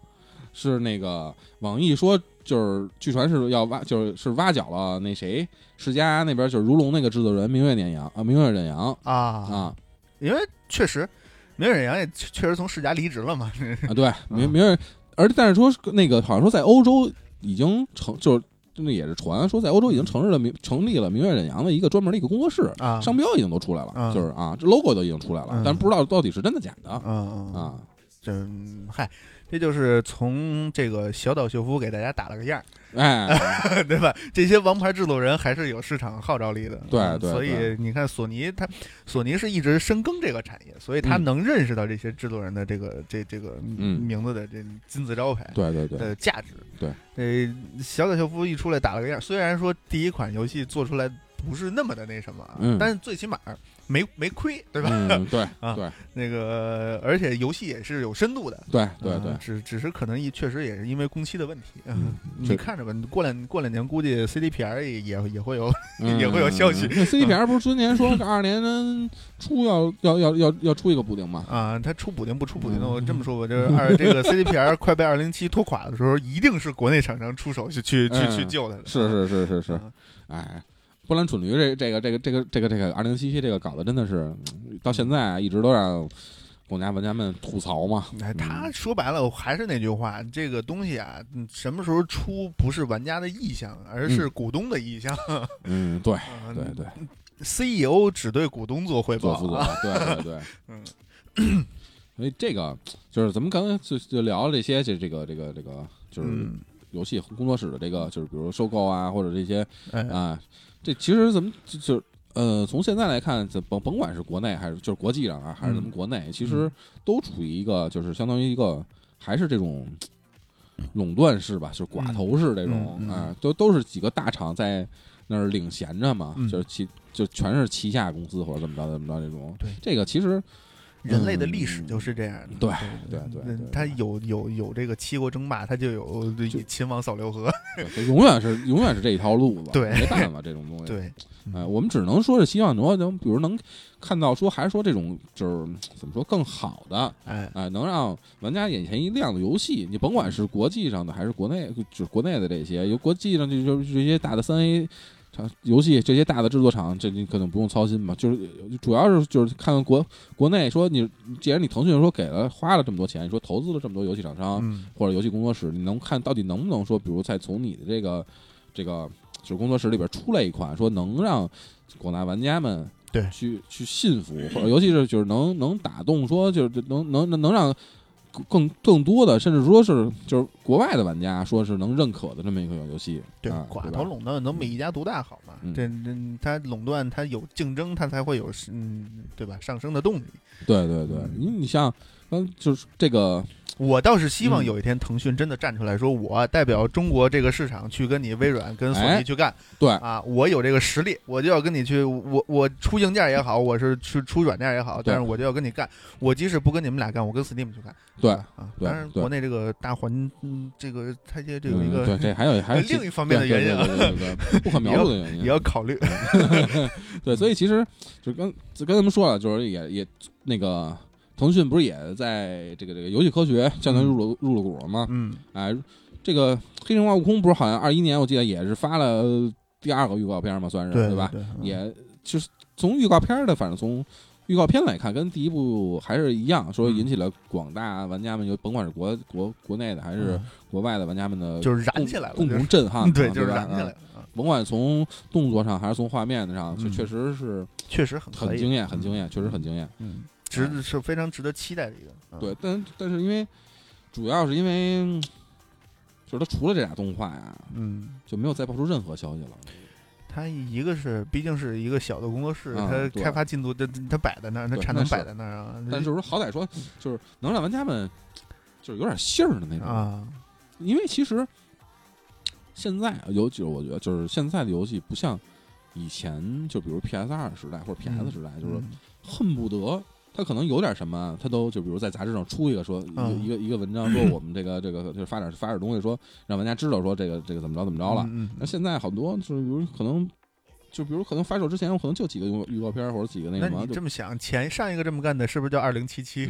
是那个网易说就是据传是要挖，就是是挖角了那谁世嘉那边就是如龙那个制作人明月忍阳啊，明月忍阳啊，啊因为确实，明远洋也确确实从世家离职了嘛，啊，对明明月，而但是说那个好像说在欧洲已经成就是。那也是传说，在欧洲已经成立了明成立了明月忍洋的一个专门的一个工作室，啊，商标已经都出来了，嗯就是啊，这 logo 都已经出来了，嗯但不知道到底是真的假的嗯嗯啊。这嗯嗨，这就是从这个小岛秀夫给大家打了个样儿，哎，对吧？这些王牌制作人还是有市场号召力的，对对对以你看索尼，它索尼是一直深耕这个产业，所以他嗯能认识到这些制作人的这个这这个嗯名字的这金字招牌。对对对，的价值。对，呃，小岛秀夫一出来打了个样，虽然说第一款游戏做出来不是那么的那什么啊，嗯但是最起码没没亏，对吧？嗯，对啊对那个，而且游戏也是有深度的。对对对啊，只只是可能一确实也是因为工期的问题，嗯你看着吧，过两过两年估计 CDPR 也也也会有，嗯 也会有消息那 CDPR 不是今年说二二年初要要要要要出一个补丁吗？啊，他出补丁不出补丁我这么说吧，就是二这个 CDPR 快被二零七拖垮的时候，一定是国内厂商出手去去去嗯去救他的，是是是是是，啊哎，波兰蠢驴这这个这个这个这个这个二零七七这个搞的真的是嗯到现在啊一直都让国家玩家们吐槽嘛。哎，他嗯说白了还是那句话，这个东西啊，嗯什么时候出不是玩家的意向，而是股东的意向。嗯，对啊对对，CEO 只对股东做汇报做负责啊。，对对对，嗯，所以这个就是咱们刚才就就聊了这些，这这个这个这个就是嗯，游戏工作室的这个，就是比如收购啊，或者这些哎，啊，这其实咱们就就呃，从现在来看，这甭甭管是国内还是就是国际上啊，还是咱们嗯国内，其实都处于一个就是相当于一个还是这种垄断式吧，就是寡头式这种嗯嗯。啊，都都是几个大厂在那儿领衔着嘛，嗯。就是旗就全是旗下公司或者怎么着怎么着这种。对。这个其实人类的历史就是这样的。嗯对对对对嗯对它有有有这个七国争霸，他就有就秦王扫六合。永远是永远是这一条路子，对没办法这种东西。对，哎，我们只能说是希望能能，比如能看到说，还是说这种就是怎么说更好的，哎，哎，能让玩家眼前一亮的游戏，你甭管是国际上的还是国内，就是国内的这些，有国际上就就是这些大的三 A 厂游戏，这些大的制作厂，这你可能不用操心嘛。就是主要是就是看看国国内说你，既然你腾讯说给了花了这么多钱，你说投资了这么多游戏厂商，嗯或者游戏工作室，你能看到底能不能说，比如再从你的这个这个就是工作室里边出来一款，说能让广大玩家们对去去信服，或者尤其是就是能能打动，说就是能能能能让更更多的，甚至说是就是国外的玩家说是能认可的这么一个游戏，对啊，寡头垄断能比一家独大好吗？嗯这这它垄断，它有竞争，它才会有嗯，对吧？上升的动力。对对对，你你像嗯，就是这个我倒是希望嗯有一天腾讯真的站出来说，我代表中国这个市场去跟你微软、跟索哎尼去干对啊！我有这个实力，我就要跟你去，我我出硬件也好，我是去出软件也好，但是我就要跟你干。我即使不跟你们俩干，我跟 Steam 去干。对啊，当然国内这个大环，嗯，这个它这这有一个嗯对，这还有还有另一方面的原因啊不可 描述的原因也要考虑。对，所以其实就跟就跟他们说了，就是也也那个腾讯不是也在这个这个游戏科学相当于入了、入了股了吗？嗯。哎，这个黑神话悟空不是好像二一年我记得也是发了第二个预告片嘛，算是对吧？对，嗯。也就是从预告片的，反正从预告片来看，跟第一部还是一样，说嗯。引起了广大玩家们，就甭管是国国国内的还是嗯。国外的玩家们的就是燃起来了，共同震撼，对，吧就是燃起来啊了啊，甭管从动作上还是从画面上，确嗯。确实是确实很很惊艳，很惊艳，确实很惊艳。嗯，值是非常值得期待的一个。嗯对，但但是因为主要是因为嗯就是他除了这俩动画呀，嗯，就没有再爆出任何消息了。他一个是毕竟是一个小的工作室，啊对它开发进度它它摆在那儿，它对产能摆在那儿啊。但就是说，好歹说就是能让玩家们就是有点信儿的那种。啊，因为其实现在有就是我觉得就是现在的游戏不像以前，就比如 PS 二时代或者 PS 时代，就是恨不得他可能有点什么，他都就比如在杂志上出一个说一个、嗯一个一个文章，说我们这个这个就是发点发点东西，说让玩家知道说这个这个怎么着怎么着了。嗯那现在好多就是比如可能。就比如可能发售之前，我可能就几个预预告片或者几个那那什么，就你这么想，前上一个这么干的，是不是叫二零七七？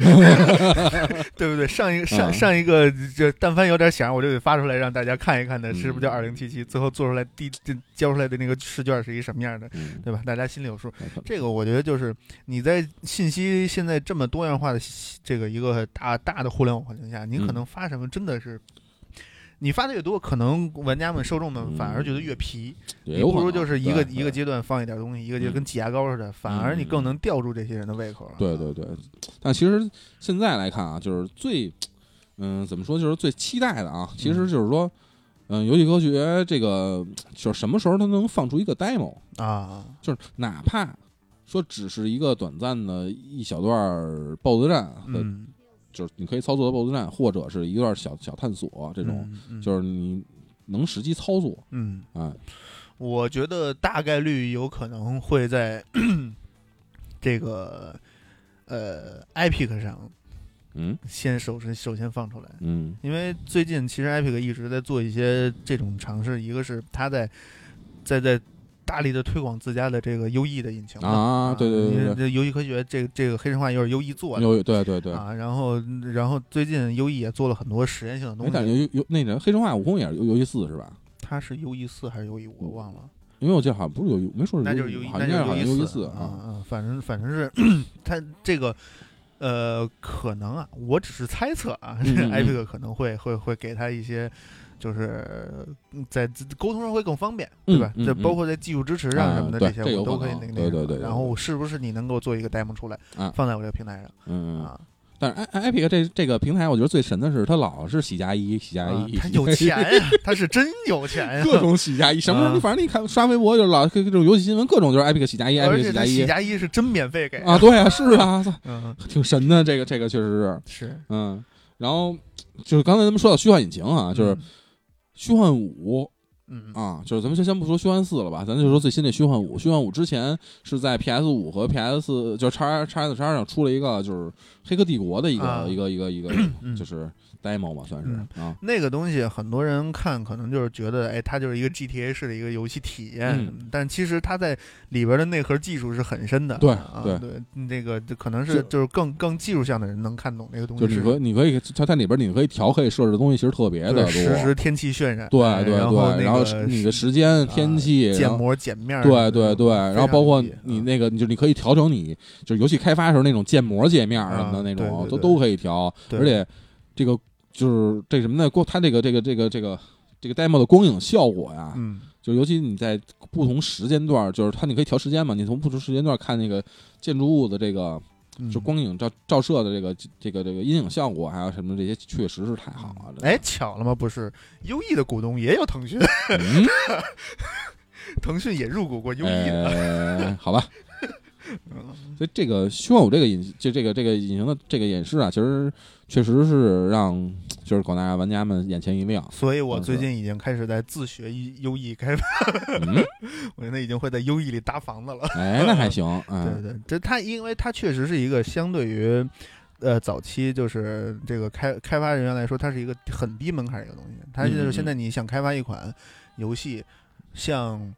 嗯 对不对？上一个上啊上一个，这但凡有点响，我就得发出来让大家看一看的，嗯是不是叫二零七七？最后做出来第交出来的那个试卷是一什么样的，嗯，对吧？大家心里有数。这个我觉得就是你在信息现在这么多样化的这个一个大大的互联网环境下，你可嗯能发什么真的是。你发的越多，可能玩家们受众们嗯反而觉得越皮。也有可能你不如就是一个一个阶段放一点东西，一个就嗯跟挤牙膏似的，反而你更能吊住这些人的胃口。对对对，但其实现在来看啊，就是最，嗯，怎么说，就是最期待的啊，其实就是说，嗯，游戏科学这个就是什么时候它能放出一个 demo，啊，就是哪怕说只是一个短暂的一小段儿 BOSS 战就是你可以操作的 BOSS 战，或者是一段小小探索这种，嗯，就是是你能实际操作嗯，啊，我觉得大概率有可能会在 这个呃 Epic 上嗯。先首先首先放出来。嗯。因为最近其实 Epic 一直在做一些这种尝试，一个是他在在在大力的推广自家的这个优异的引擎嘛。啊对对对对因为这游戏科学这个这个黑神话又是优异做的。有对对对，啊，然后然后最近优异也做了很多实验性的东哎，但是西，有有那个黑神话悟空也是游游戏四是吧？它是优异四还是优异五我忘了，因为我记得好像不是有没说是那就是优异，四。啊。反正反正是 他这个。呃，可能啊，我只是猜测啊，嗯嗯嗯。Epic 可能会会会给他一些，就是嗯在沟通上会更方便，对吧？嗯嗯嗯这包括在技术支持上啊什么的这些，我都可以那个那个对对对对然后是不是你能够做一个 demo 出来啊，放在我这个平台上嗯，嗯啊？但是 i Epic 这这个平台，我觉得最神的是它老是喜加一喜加啊一，他有钱呀，他是真有钱呀，各种喜加一，什么时候啊你反正你看刷微博就是老各各种游戏新闻，各种就是 Epic 喜加一，Epic 而且他喜喜加一加一是真免费给啊，，对啊，是啊，嗯，挺神的，这个这个确实是，是。嗯，然后就是刚才咱们说到虚幻引擎啊，就是虚幻五。嗯。啊，就是咱们就先不说虚幻四了吧，咱就说最新的虚幻五。虚幻五之前是在 PS 五和 PS 就是叉叉 S 叉上出了一个就是《黑客帝国》的一个、啊。一个一个一个嗯。就是 demo 嘛，算是、嗯啊。那个东西很多人看可能就是觉得，哎，它就是一个 GTA 式的一个游戏体验，嗯。但其实它在里边的内核技术是很深的。对啊、对。对，那个就可能是就是更更技术向的人能看懂那个东西。就是你可你可以它它里边你可以调可以设置的东西其实特别的多，实时天气渲染，对对对，然后那个你的时间、天气，然建模剪面对，对对，然后包括你那个你就你可以调整你就是游戏开发时候那种建模界面什么的啊那种都都可以调，而且这个就是这什么呢？光它这个这个这个这个这个 demo 的光影效果呀，嗯就尤其你在不同时间段，就是它你可以调时间嘛，你从不同时间段看那个建筑物的这个嗯就光影照照射的这个这个这个阴影效果，还有什么这些，确实是太好了。哎，，巧了吗？不是，优异的股东也有腾讯，嗯，腾讯也入股过优异的。哎，好吧。所以这个虚幻五这个隐就这个这个隐形的这个演示啊，其实确实是让就是广大玩家们眼前一亮。所以我最近已经开始在自学优异开发，嗯，我现在已经会在优异里搭房子了。哎，那还 行。对嗯，对，这它因为它确实是一个相对于。呃，早期就是这个开开发人员来说，它是一个很低门槛的一个东西。它就是现在你想开发一款游戏，像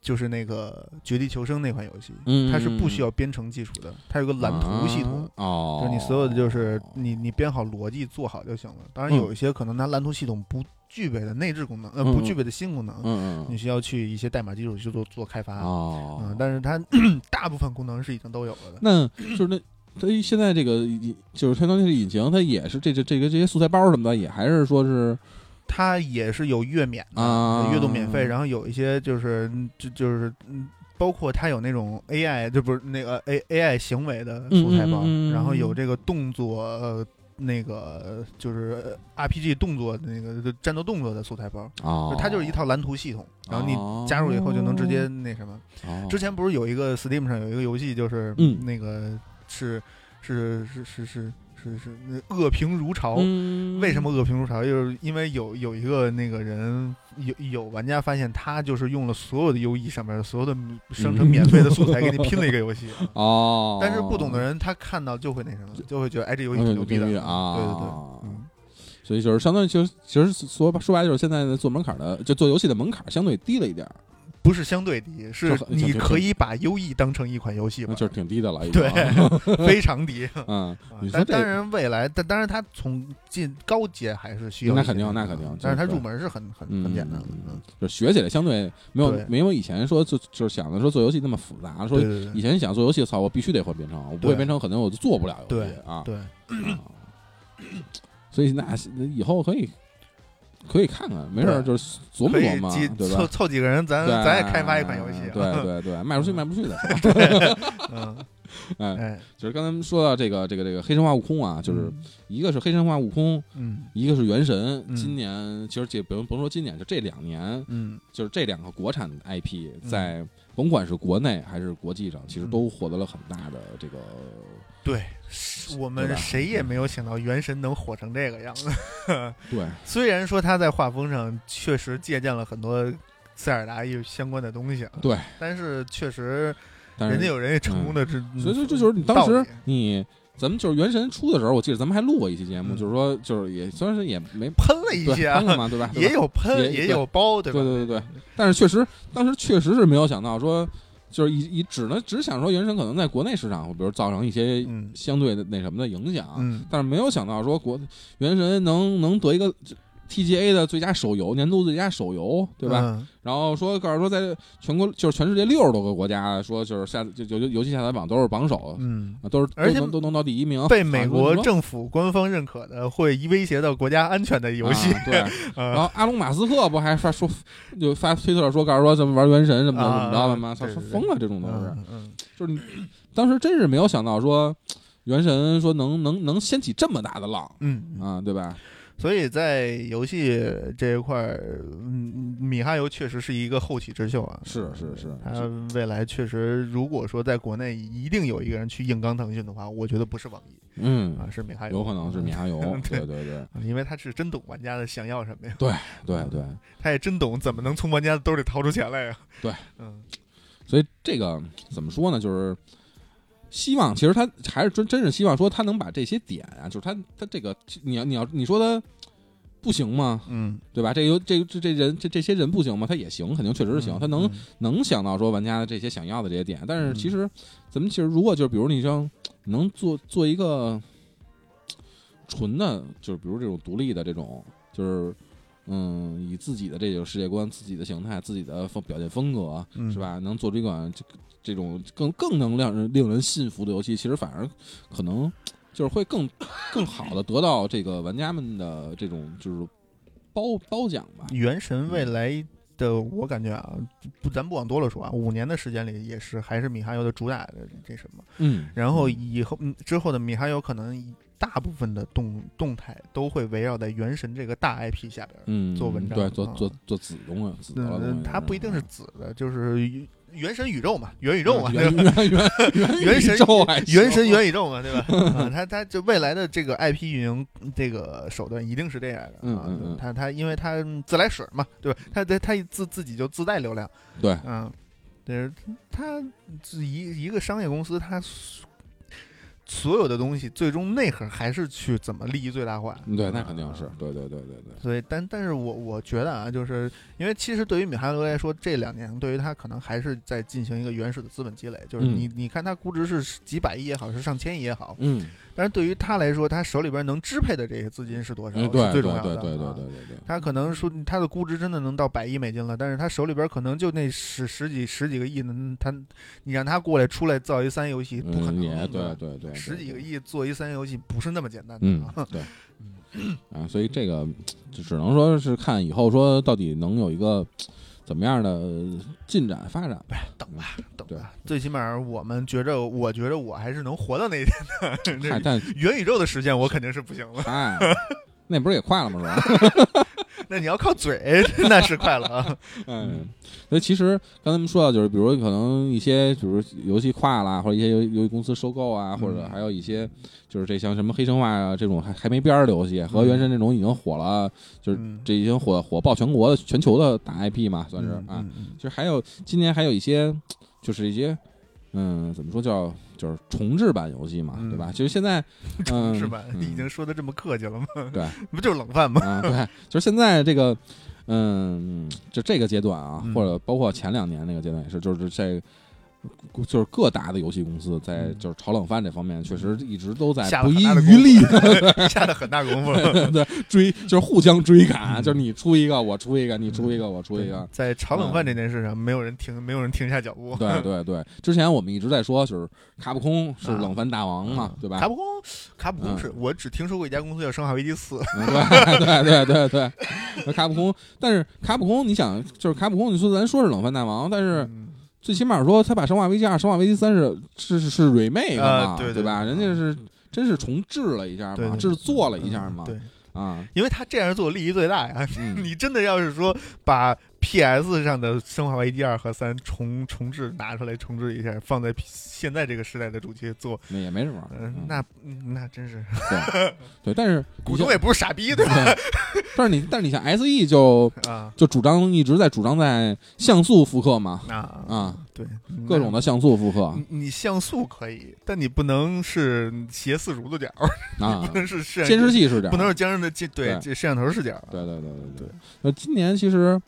就是那个《绝地求生》那款游戏，嗯它是不需要编程技术的，它有个蓝图系统，啊哦，就是你所有的就是你你编好逻辑做好就行了。当然嗯有一些可能它蓝图系统不具备的内置功能，呃，嗯不具备的新功能，你需要去一些代码基础去做做开发。哦嗯，，但是它 大部分功能是已经都有了的。那就是那它现在这个就是相当于是引擎，它也是这这这个这些素材包什么的，也还是说是它也是有月免的，啊。阅读免费，然后有一些就是嗯就就是嗯。包括它有那种 AI，就不是那个 A AI 行为的素材包，然后有这个动作，呃，那个就是呃 RPG 动作那个战斗动作的素材包，哦，它就是一套蓝图系统，然后你哦。加入以后就能直接那什么。哦。之前不是有一个 Steam 上有一个游戏，就是嗯。那个是是是是是是是那恶评如潮。嗯为什么恶评如潮？就是因为有有一个那个人，有有玩家发现他就是用了所有的优异上面所有的生成免费的素材给你拼了一个游戏。哦？但是不懂的人他看到就会那什么，就会觉得哎这游戏挺牛逼的对对对，嗯，所以就是相当于其实其实说说白了就是现在的做门槛的就做游戏的门槛相对低了一点儿，不是相对低，是你可以把优异当成一款游戏玩，就是挺低的了，已经。对，非常低。嗯，但当然未来，但当然它从进高阶还是需要那肯定那肯定但是它入门是很很嗯很简单的，就学起来相对没有对。没有以前说就就是想的说做游戏那么复杂，说以前想做游戏，操，我必须得会编程，我不会编程，可能我就做不了游戏对啊。对，啊。所以那以后可以可以看看，没事儿就是琢磨琢磨，几对吧？凑凑几个人，咱咱也开发一款游戏，啊对对对，卖出去卖不出去的？嗯，哎，哎，就是刚才说到这个这个这个黑神话悟空啊，就是一个是黑神话悟空，嗯。一个是原神。嗯。今年其实这甭甭说今年，就这两年，嗯。就是这两个国产 IP 在甭管是国内还是国际上，其实都获得了很大的这个对，是我们谁也没有想到原神能火成这个样子。对。虽然说他在画风上确实借鉴了很多塞尔达有相关的东西，啊，对，但是确实人家有人家成功的这，所以说这就是你当时你咱们就是原神出的时候，我记得咱们还录过一期节目，嗯。就是说就是也虽然是也没喷了一些啊，喷了嘛，对吧？也有喷也也有包，对吧？对对对对。但是确实当时确实是没有想到说，就是以以只能只想说原神可能在国内市场，比如造成一些嗯相对的那什么的影响，嗯，但是没有想到说国原神能能得一个 TGA 的最佳手游，年度最佳手游，对吧？嗯？然后说告诉说在全国就是全世界六十多个国家，说就是下就就游戏下载榜都是榜首，嗯，啊，都是而且都能都能到第一名，被美国政府官方认可的会威胁到国家安全的游戏啊，对，然啊后阿隆马斯克不还发说就发推特说告诉说怎么玩原神什么怎么着的吗？操，对对说疯了，这种都是，嗯嗯就是你当时真是没有想到说原神说能能能掀起这么大的浪嗯嗯，啊，对吧？所以在游戏这一块儿，嗯，米哈游确实是一个后起之秀啊。是是是他未来确实，如果说在国内一定有一个人去硬刚腾讯的话，我觉得不是网易嗯，啊，是米哈游，有可能是米哈游，对对对对因为他是真懂玩家的想要什么呀，对对，他也真懂怎么能从玩家的兜里掏出钱来呀。对，嗯所以这个怎么说呢？就是。希望其实他还是真真是希望说他能把这些点啊，就是他他这个你要你要你说他不行吗？嗯，对吧？这有这这这人这这些人不行吗？他也行，肯定确实是行。他能嗯能想到说玩家的这些想要的这些点，但是嗯其实咱们其实如果就是比如你像能做做一个纯的，就是比如这种独立的这种，就是嗯，以自己的这种世界观、自己的形态、自己的风表现风格，嗯是吧？能做出一款这这种更更能让人令人信服的游戏，其实反而可能就是会更 更好的得到这个玩家们的这种就是褒褒奖吧。原神未来的我感觉啊，不，咱不往多了说啊，五年的时间里也是还是米哈游的主打的这什么，嗯，然后以后嗯之后的米哈游可能大部分的动动态都会围绕在原神这个大 IP 下边做文章对，做啊。做做子东啊，子它不一定是子的，就是原神宇宙嘛，元宇宙嘛，对 元吧？元元元元神原神元宇宙嘛，对吧？啊，它它就未来的这个 IP 运营这个手段一定是这样的啊嗯嗯。嗯，它它因为它自来水嘛，对吧？它它它自自己就自带流量，对，嗯，对，它一一个商业公司，它所有的东西最终内核还是去怎么利益最大化。对，那肯定啊是，对对对对对，所以，但但是我我觉得啊，就是因为其实对于米哈游来说，这两年对于他可能还是在进行一个原始的资本积累，就是嗯。你、你看它估值是几百亿也好，是上千亿也好，嗯，但是对于他来说，他手里边能支配的这些资金是多少，嗯对对是最重要的。对对对啊对对对，他可能说他的估值真的能到百亿美金了，但是他手里边可能就那十十几十几个亿呢，他你让他过来出来造一三 A 游戏不可嗯，能，也对吧对对对，十几个亿做一三 A 游戏不是那么简单的嗯啊。，对，啊，所以这个就只能说是看以后说到底能有一个怎么样的进展发展吧。等吧，等吧，最起码我们觉着，我觉着我还是能活到那一天的。嗨，这但元宇宙的时间我肯定是不行了，哎，那不是也快了吗？是吧？那你要靠嘴，那是快了啊。嗯，所以其实刚才我们说到，就是比如可能一些，比如游戏跨啦，或者一些游游戏公司收购啊，或者嗯还有一些就是这像什么黑神话啊这种还还没边儿的游戏，和原神这种已经火了，就是嗯这已经火火爆全国的全球的大 IP 嘛，算是啊。嗯嗯其实还有今年还有一些，就是一些。嗯，怎么说叫就是重置版游戏嘛，嗯对吧？其实现在，嗯，是吧？嗯已经说的这么客气了吗？对，不就是冷饭吗？啊，对，就是现在这个，嗯，就这个阶段啊，嗯或者包括前两年那个阶段也是，就是这。就是各大的游戏公司在嗯就是炒冷饭这方面，确实一直都在下不遗余力 下了很大功夫了。对追，就是互相追赶，嗯就是你出一个我出一个，你出一个我出一个，在炒冷饭这件事上，没有人停，没有人停下脚步。对对对。之前我们一直在说，就是卡普空是啊冷饭大王嘛，对吧卡？普空，卡普空嗯是我只听说过一家公司叫《生化危机四》，嗯对对对对对，那卡普空，但是卡普空，你想，就是卡普空，你说咱说是冷饭大王，但是嗯最起码说他把《生化危机二》《生化危机三》是是是 remake 对对吧？人家是真是重置了一下嘛，制作了一下嘛，对，啊，因为他这样做利益最大呀。嗯，你真的要是说把 PS 上的《生化危机二》和三重重置拿出来重置一下，放在现在这个时代的主机做，那也没什么，嗯，嗯那嗯那真是对对，但是 你像股东也不是傻逼，对吧？对，但是你但是你像 SE 就 啊就主张一直在主张在像素复刻嘛，啊啊，对，各种的像素复刻你你像素可以，但你不能是斜四十五度角，啊不，能是监视器视角，不能是监视的镜，对，这摄像头视角。对对对对对对。那今年其实，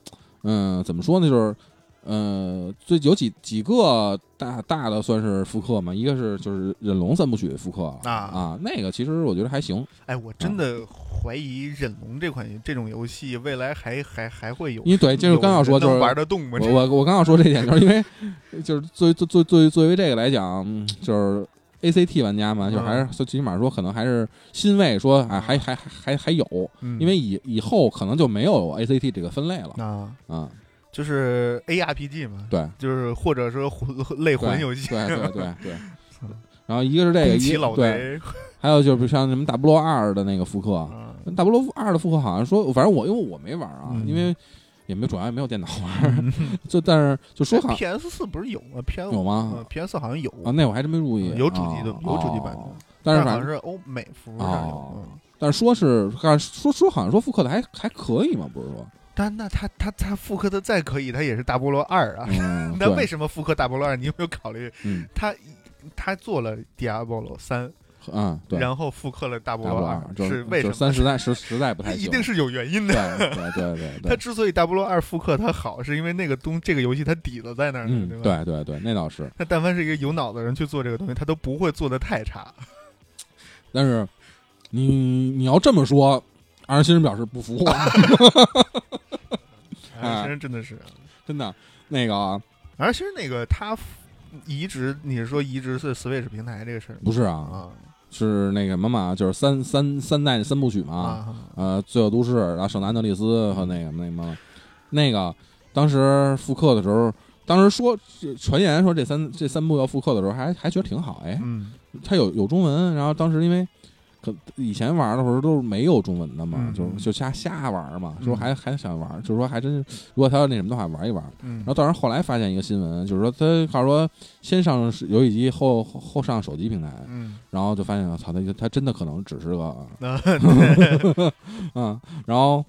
嗯，怎么说呢？就是，呃，最有几几个大大的算是复刻嘛，一个是就是忍龙三部曲复刻啊啊，那个其实我觉得还行。哎，我真的怀疑忍龙这款这种游戏未来还还还会有，因为对就是刚要说就是玩得动吗？我我我刚要说这点，就是因为就是作为作作作为作为这个来讲，嗯就是 A C T 玩家嘛，就还是最起码说可能还是欣慰说，哎，还还还还还有，嗯因为以以后可能就没有 A C T 这个分类了啊，啊。就是 A R P G 嘛，对，就是或者说魂类魂游戏，对对对 对。然后一个是这个，老一对，还有就是像什么大菠萝二的那个复刻，啊，大菠萝二的复刻好像说，反正我因为我没玩啊，嗯因为也没主要也没有电脑玩，就但是就说好 P S 四不是有吗？P S 有吗？？P S 好像有啊，那我还真没注意，有主机的哦有主机版的哦但是好反正像是欧美服上有哦嗯。但是说是看说说好像说复刻的还还可以嘛，不是说，但那他他他复刻的再可以，他也是大菠萝二啊。嗯，那为什么复刻大菠萝二？你有没有考虑嗯他他做了 Diablo 三，嗯对，然后复刻了大菠萝萝二，是为什么？三实在实实在不太行，一定是有原因对的。对对对他对，之所以大菠萝二复刻它好，是因为那个东这个游戏它底子在那儿呢，嗯对吧？对对对，那倒是。他但凡是一个有脑的人去做这个东西，他都不会做的太差。但是你你要这么说，二新人表示不服，啊，其实真的是，真的那个啊而其实那个他移植，你是说移植是 Switch 平台这个事儿吗？不是啊，啊是那个什么嘛，就是三三三代三部曲嘛，啊呃，罪恶都市，然后圣安德利斯和那个那什么，那个当时复刻的时候，当时说传言说这三这三部要复刻的时候，还还觉得挺好，哎，嗯。它有有中文，然后当时因为可以前玩的时候都是没有中文的嘛，嗯就就瞎瞎玩嘛，嗯。说还还想玩，就是说还真是，如果他要那什么的话，玩一玩。嗯。然后当然后来发现一个新闻，就是说他他说先上游戏机后后后上手机平台，嗯。然后就发现我操，他他真的可能只是个啊 嗯，然后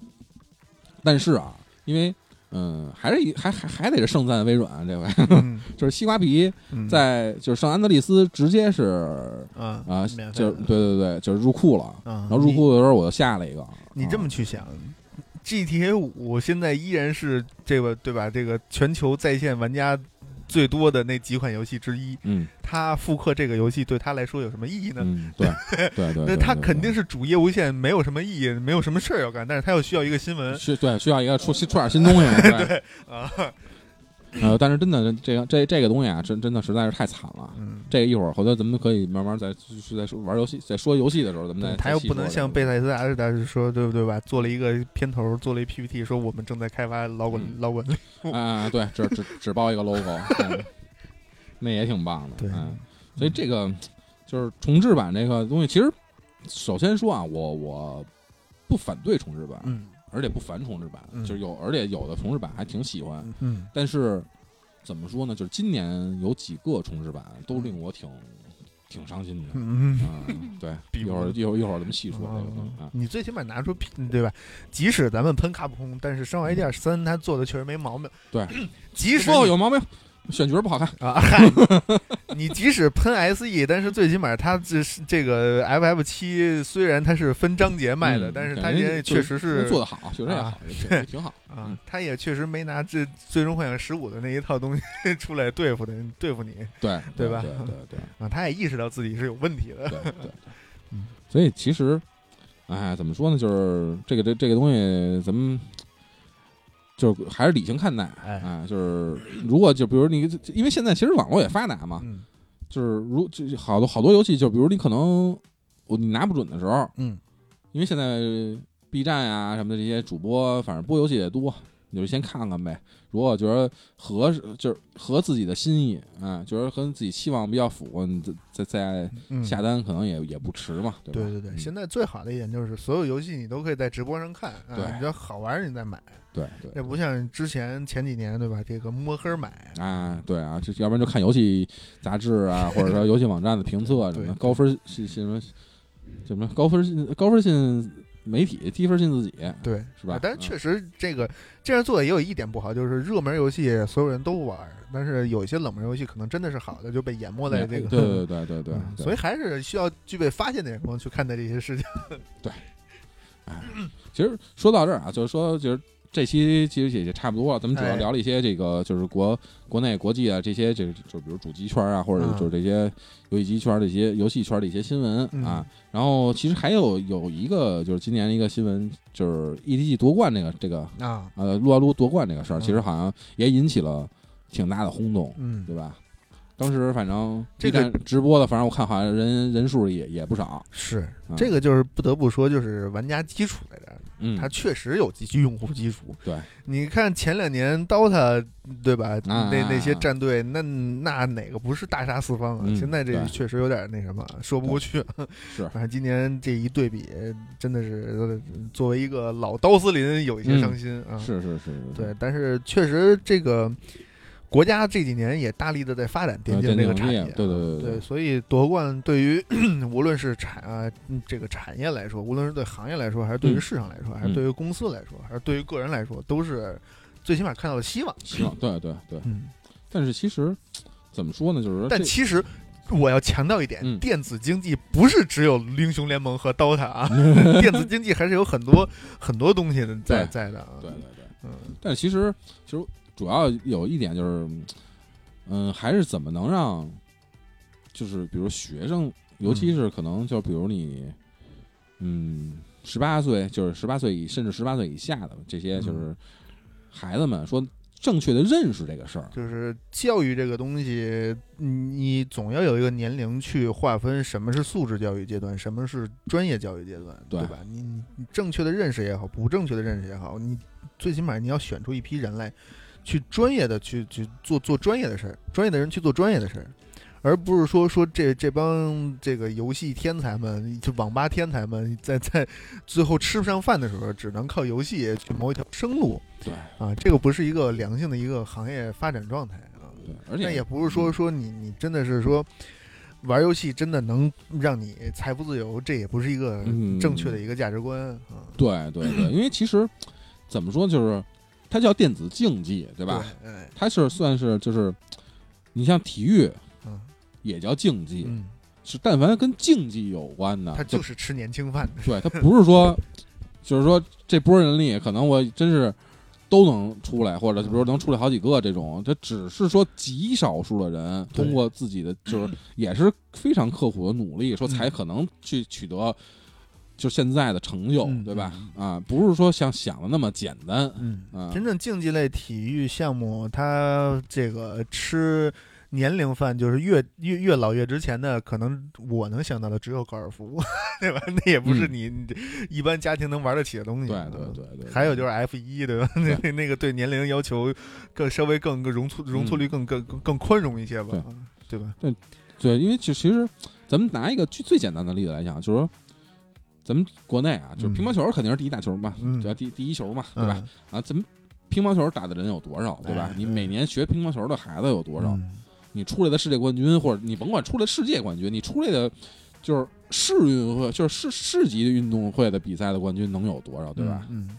但是啊，因为嗯，还是一还还还得是盛赞微软这回，嗯。就是西瓜皮嗯。在就是圣安德利斯直接是啊啊，就是对对对，就是入库了。啊，然后入库的时候我就下了一个，你这么啊去想，GTA 五现在依然是这个对吧？这个全球在线玩家最多的那几款游戏之一。嗯他复刻这个游戏对他来说有什么意义呢？嗯，对 对对，那他肯定是主业无限，没有什么意义，没有什么事儿要干，但是他又需要一个新闻需对需要一个出新出点新东西，对，啊。呃，但是真的这个这这个东西啊，真真的实在是太惨了。嗯，这个一会儿回头咱们可以慢慢再就是在说玩游戏，在说游戏的时候，咱们再他又不能像贝贝塞斯达似的说对不对吧？做了一个片头，做了一 PPT，说我们正在开发老滚嗯老滚。啊，对，只只只报一个 logo，嗯那也挺棒的。对嗯，所以这个就是重置版这个东西，其实首先说啊，我我不反对重置版，嗯而且不烦重置版，嗯就是有，而且有的重置版还挺喜欢。嗯但是怎么说呢？就是今年有几个重置版都令我挺挺伤心的。嗯。嗯，对，一会儿一会儿一会儿咱们细说这个东嗯西啊。你最起码拿出品对吧？即使咱们喷卡普空，但是《生化危机二三》它做的确实没毛病。对，即使有毛病，选角不好看。啊，嗨，你即使喷 SE，但是最起码它这是这个 FF 七，虽然它是分章节卖的，嗯但是它也确实是做得好，确实也啊好，也挺好。啊，它也确实没拿这《最终幻想十五》的那一套东西 出来对付的对付你对对吧对对对啊，他也意识到自己是有问题的。对对 对嗯。所以其实，哎，怎么说呢？就是这个这这个东西，咱们就是还是理性看待。哎啊，就是如果就比如你，因为现在其实网络也发达嘛，嗯就是如就好多好多游戏，就比如你可能我你拿不准的时候，嗯因为现在 B 站啊、什么的这些主播，反正播游戏也多，你就先看看呗。如果觉得合适就是合自己的心意啊，觉得和自己期望比较符合，你再再下单可能也也不迟嘛，对吧？对对对，嗯现在最好的一点就是所有游戏你都可以在直播上看，啊对你觉得好玩儿你再买，对对这不像之前前几年对吧？这个摸黑买，啊，对啊，就要不然就看游戏杂志啊，或者说游戏网站的评测什么高分信什么什么高分信高分信媒体，低分信自己，对，是吧啊但是嗯确实这个这样做也有一点不好，就是热门游戏所有人都玩儿，但是有一些冷门游戏可能真的是好的就被淹没在这个，对对对对对所以还是需要具备发现的眼光去看待这些事情。对，哎其实说到这儿啊，就是说，就是这期其实也就差不多了。咱们主要哎聊了一些这个，就是国国内、国际啊这些，这就比如主机圈啊，或者嗯就是这些游戏机圈的一些游戏圈的一些新闻嗯啊。然后其实还有有一个就是今年的一个新闻，就是 EDG 夺冠这个这个啊，呃撸啊撸夺冠这个事儿，嗯其实好像也引起了挺大的轰动，嗯，对吧？当时反正这个直播的，反正我看好像人人数也也不少。是啊这个就是不得不说，就是玩家基础在这儿，嗯，它确实有基用户基础。对，你看前两年 DOTA 对吧？啊那那些战队，那那哪个不是大杀四方啊？嗯现在这确实有点那什么，说不过去。是反正今年这一对比，真的是呃作为一个老刀司林，有一些伤心啊。是是是是，对，但是确实这个国家这几年也大力的在发展电呃竞这个产业啊，对对对对对，所以夺冠对于无论是产这个产业来说，无论是对行业来说，还是对于嗯市场来说，还是对于公司来说，还是对于个人来说，都是最起码看到了希望。希望对对对。嗯，但是其实怎么说呢，就是但其实我要强调一点，嗯。电子竞技不是只有英雄联盟和 DOTA 啊，电子竞技还是有很多很多东西的在在的啊。对对对，嗯。但其实其实主要有一点就是，嗯，还是怎么能让，就是比如学生，尤其是可能就比如你，嗯，十八岁就是十八岁以甚至十八岁以下的这些就是孩子们说正确的认识这个事儿，就是教育这个东西，嗯你总要有一个年龄去划分什么是素质教育阶段，什么是专业教育阶段，对。吧？你你你正确的认识也好，不正确的认识也好，你最起码你要选出一批人来去专业的去去做做专业的事儿，专业的人去做专业的事儿，而不是说说这这帮这个游戏天才们，就网吧天才们，在在最后吃不上饭的时候，只能靠游戏去谋一条生路对。啊，这个不是一个良性的一个行业发展状态啊。对，而且也不是说说你你真的是说玩游戏真的能让你财富自由，这也不是一个嗯正确的一个价值观啊，对对对，因为其实怎么说，就是它叫电子竞技，对吧？对？哎，它是算是就是，你像体育嗯。也叫竞技，嗯，是但凡跟竞技有关的，它就是吃年轻饭的，对它不是说，就是说这波人里可能我真是都能出来，或者比如说能出来好几个这种，它只是说极少数的人通过自己的就是 也是非常刻苦的努力，说才可能去取得就现在的成就，嗯对吧？啊，不是说像想的那么简单。嗯啊真正竞技类体育项目，它这个吃年龄饭，就是越越越老越值钱的，可能我能想到的只有高尔夫，对吧？那也不是嗯你你一般家庭能玩得起的东西。对对对对，还有就是 F 一，对吧？那那那个对年龄要求更稍微更更容错容错率更更更更宽容一些吧，对吧？对对，因为就其实咱们拿一个最最简单的例子来讲，就是说。咱们国内啊，就是乒乓球肯定是第一大球嘛，嗯对吧？第第一球嘛，对吧？嗯？啊，咱们乒乓球打的人有多少，对吧哎？你每年学乒乓球的孩子有多少？嗯你出来的世界冠军，或者你甭管出来世界冠军，你出来的就是市运会，就是市市级的运动会的比赛的冠军能有多少，对吧？嗯，嗯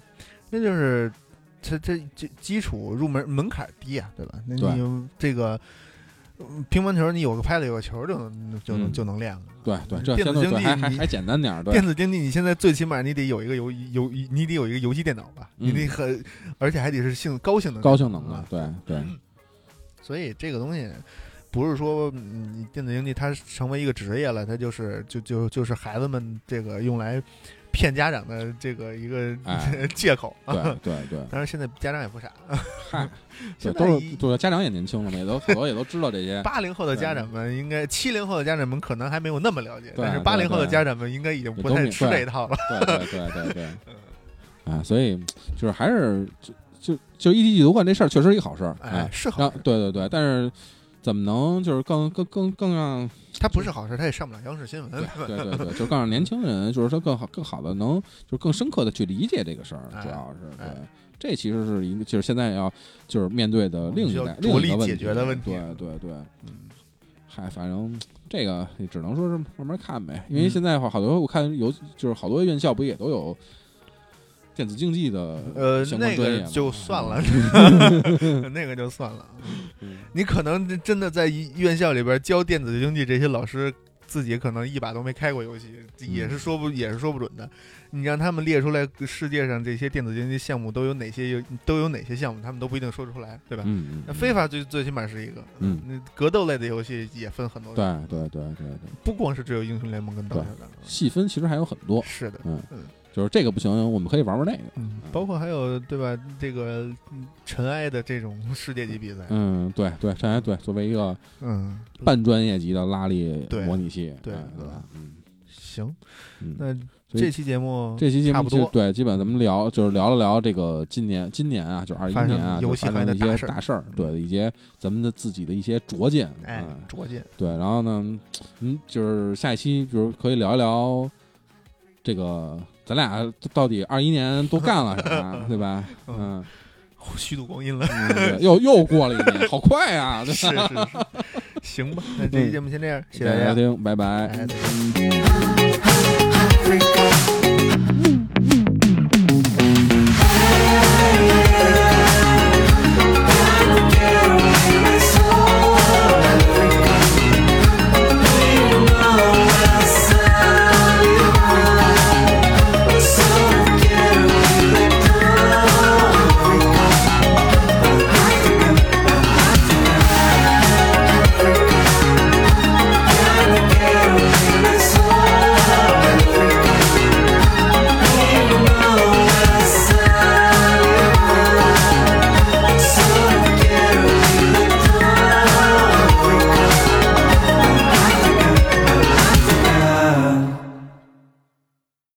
那就是这这这基础入门门槛低啊，对吧？那你这个嗯乒乓球，你有个拍子，有个球就能就能嗯就能练了。对对，这电子竞技还还还简单点儿，电子竞技，你现在最起码你得有一个游游，你得有一个游戏电脑吧？嗯你得很，而且还得是性高性能高性能的啊，对对所以这个东西不是说嗯你电子竞技它成为一个职业了，它就是就就就是孩子们这个用来骗家长的这个一个哎 借口。对对对，当然现在家长也不傻，都是家长也年轻了嘛，也都很多也都知道这些，八零后的家长们应该，七零后的家长们可能还没有那么了解，但是八零后的家长们应该已经不太吃这一套了。对对对对对，啊，所以就是还是就就就一地几夺冠这事儿确实是一个好事儿，哎是好事，对对对，但是怎么能就是更更更更让他不是好事，他也上不了央视新闻。对对对对，就是更让年轻人就是说更好更好的能就是更深刻的去理解这个事儿，哎主要是对哎。这其实是一个，就是现在要就是面对的另一代另一个问题决的问题对对对，嗯嗨，反正这个也只能说是慢慢看呗，因为嗯现在好好多我看有就是好多院校不也都有电子竞技的呃，那个就算了，那个就算了。嗯。你可能真真的在院校里边教电子竞技，这些老师自己可能一把都没开过游戏，也是说不也是说不准的。你让他们列出来世界上这些电子竞技项目都有哪些有都有哪些项目，他们都不一定说得出来，对吧？那非法最最起码是一个，嗯。那格斗类的游戏也分很多对种，对对对对，不光是只有英雄联盟跟刀塔的，细分其实还有很多，是的，嗯。嗯就是这个不行，我们可以玩玩那个。嗯，包括还有对吧？这个嗯尘埃的这种世界级比赛，嗯，对对，尘埃对，作为一个嗯，半专业级的拉力对模拟器，对哎对吧？嗯行，嗯，那这期节目这期节差不多，目就对，基本咱们聊就是聊了聊这个今年今年啊，就二一年啊，就游戏的一些大事儿，对一些咱们的自己的一些拙见，哎嗯，拙见，对，然后呢，嗯，就是下一期，就是可以聊一聊这个咱俩到底二一年都干了 啥，对吧？嗯嗯，虚度光阴了，嗯对又又过了一年，好快啊！对是？是是，行吧，那这期节目先这样，谢谢大家谢谢大家收。听，拜拜。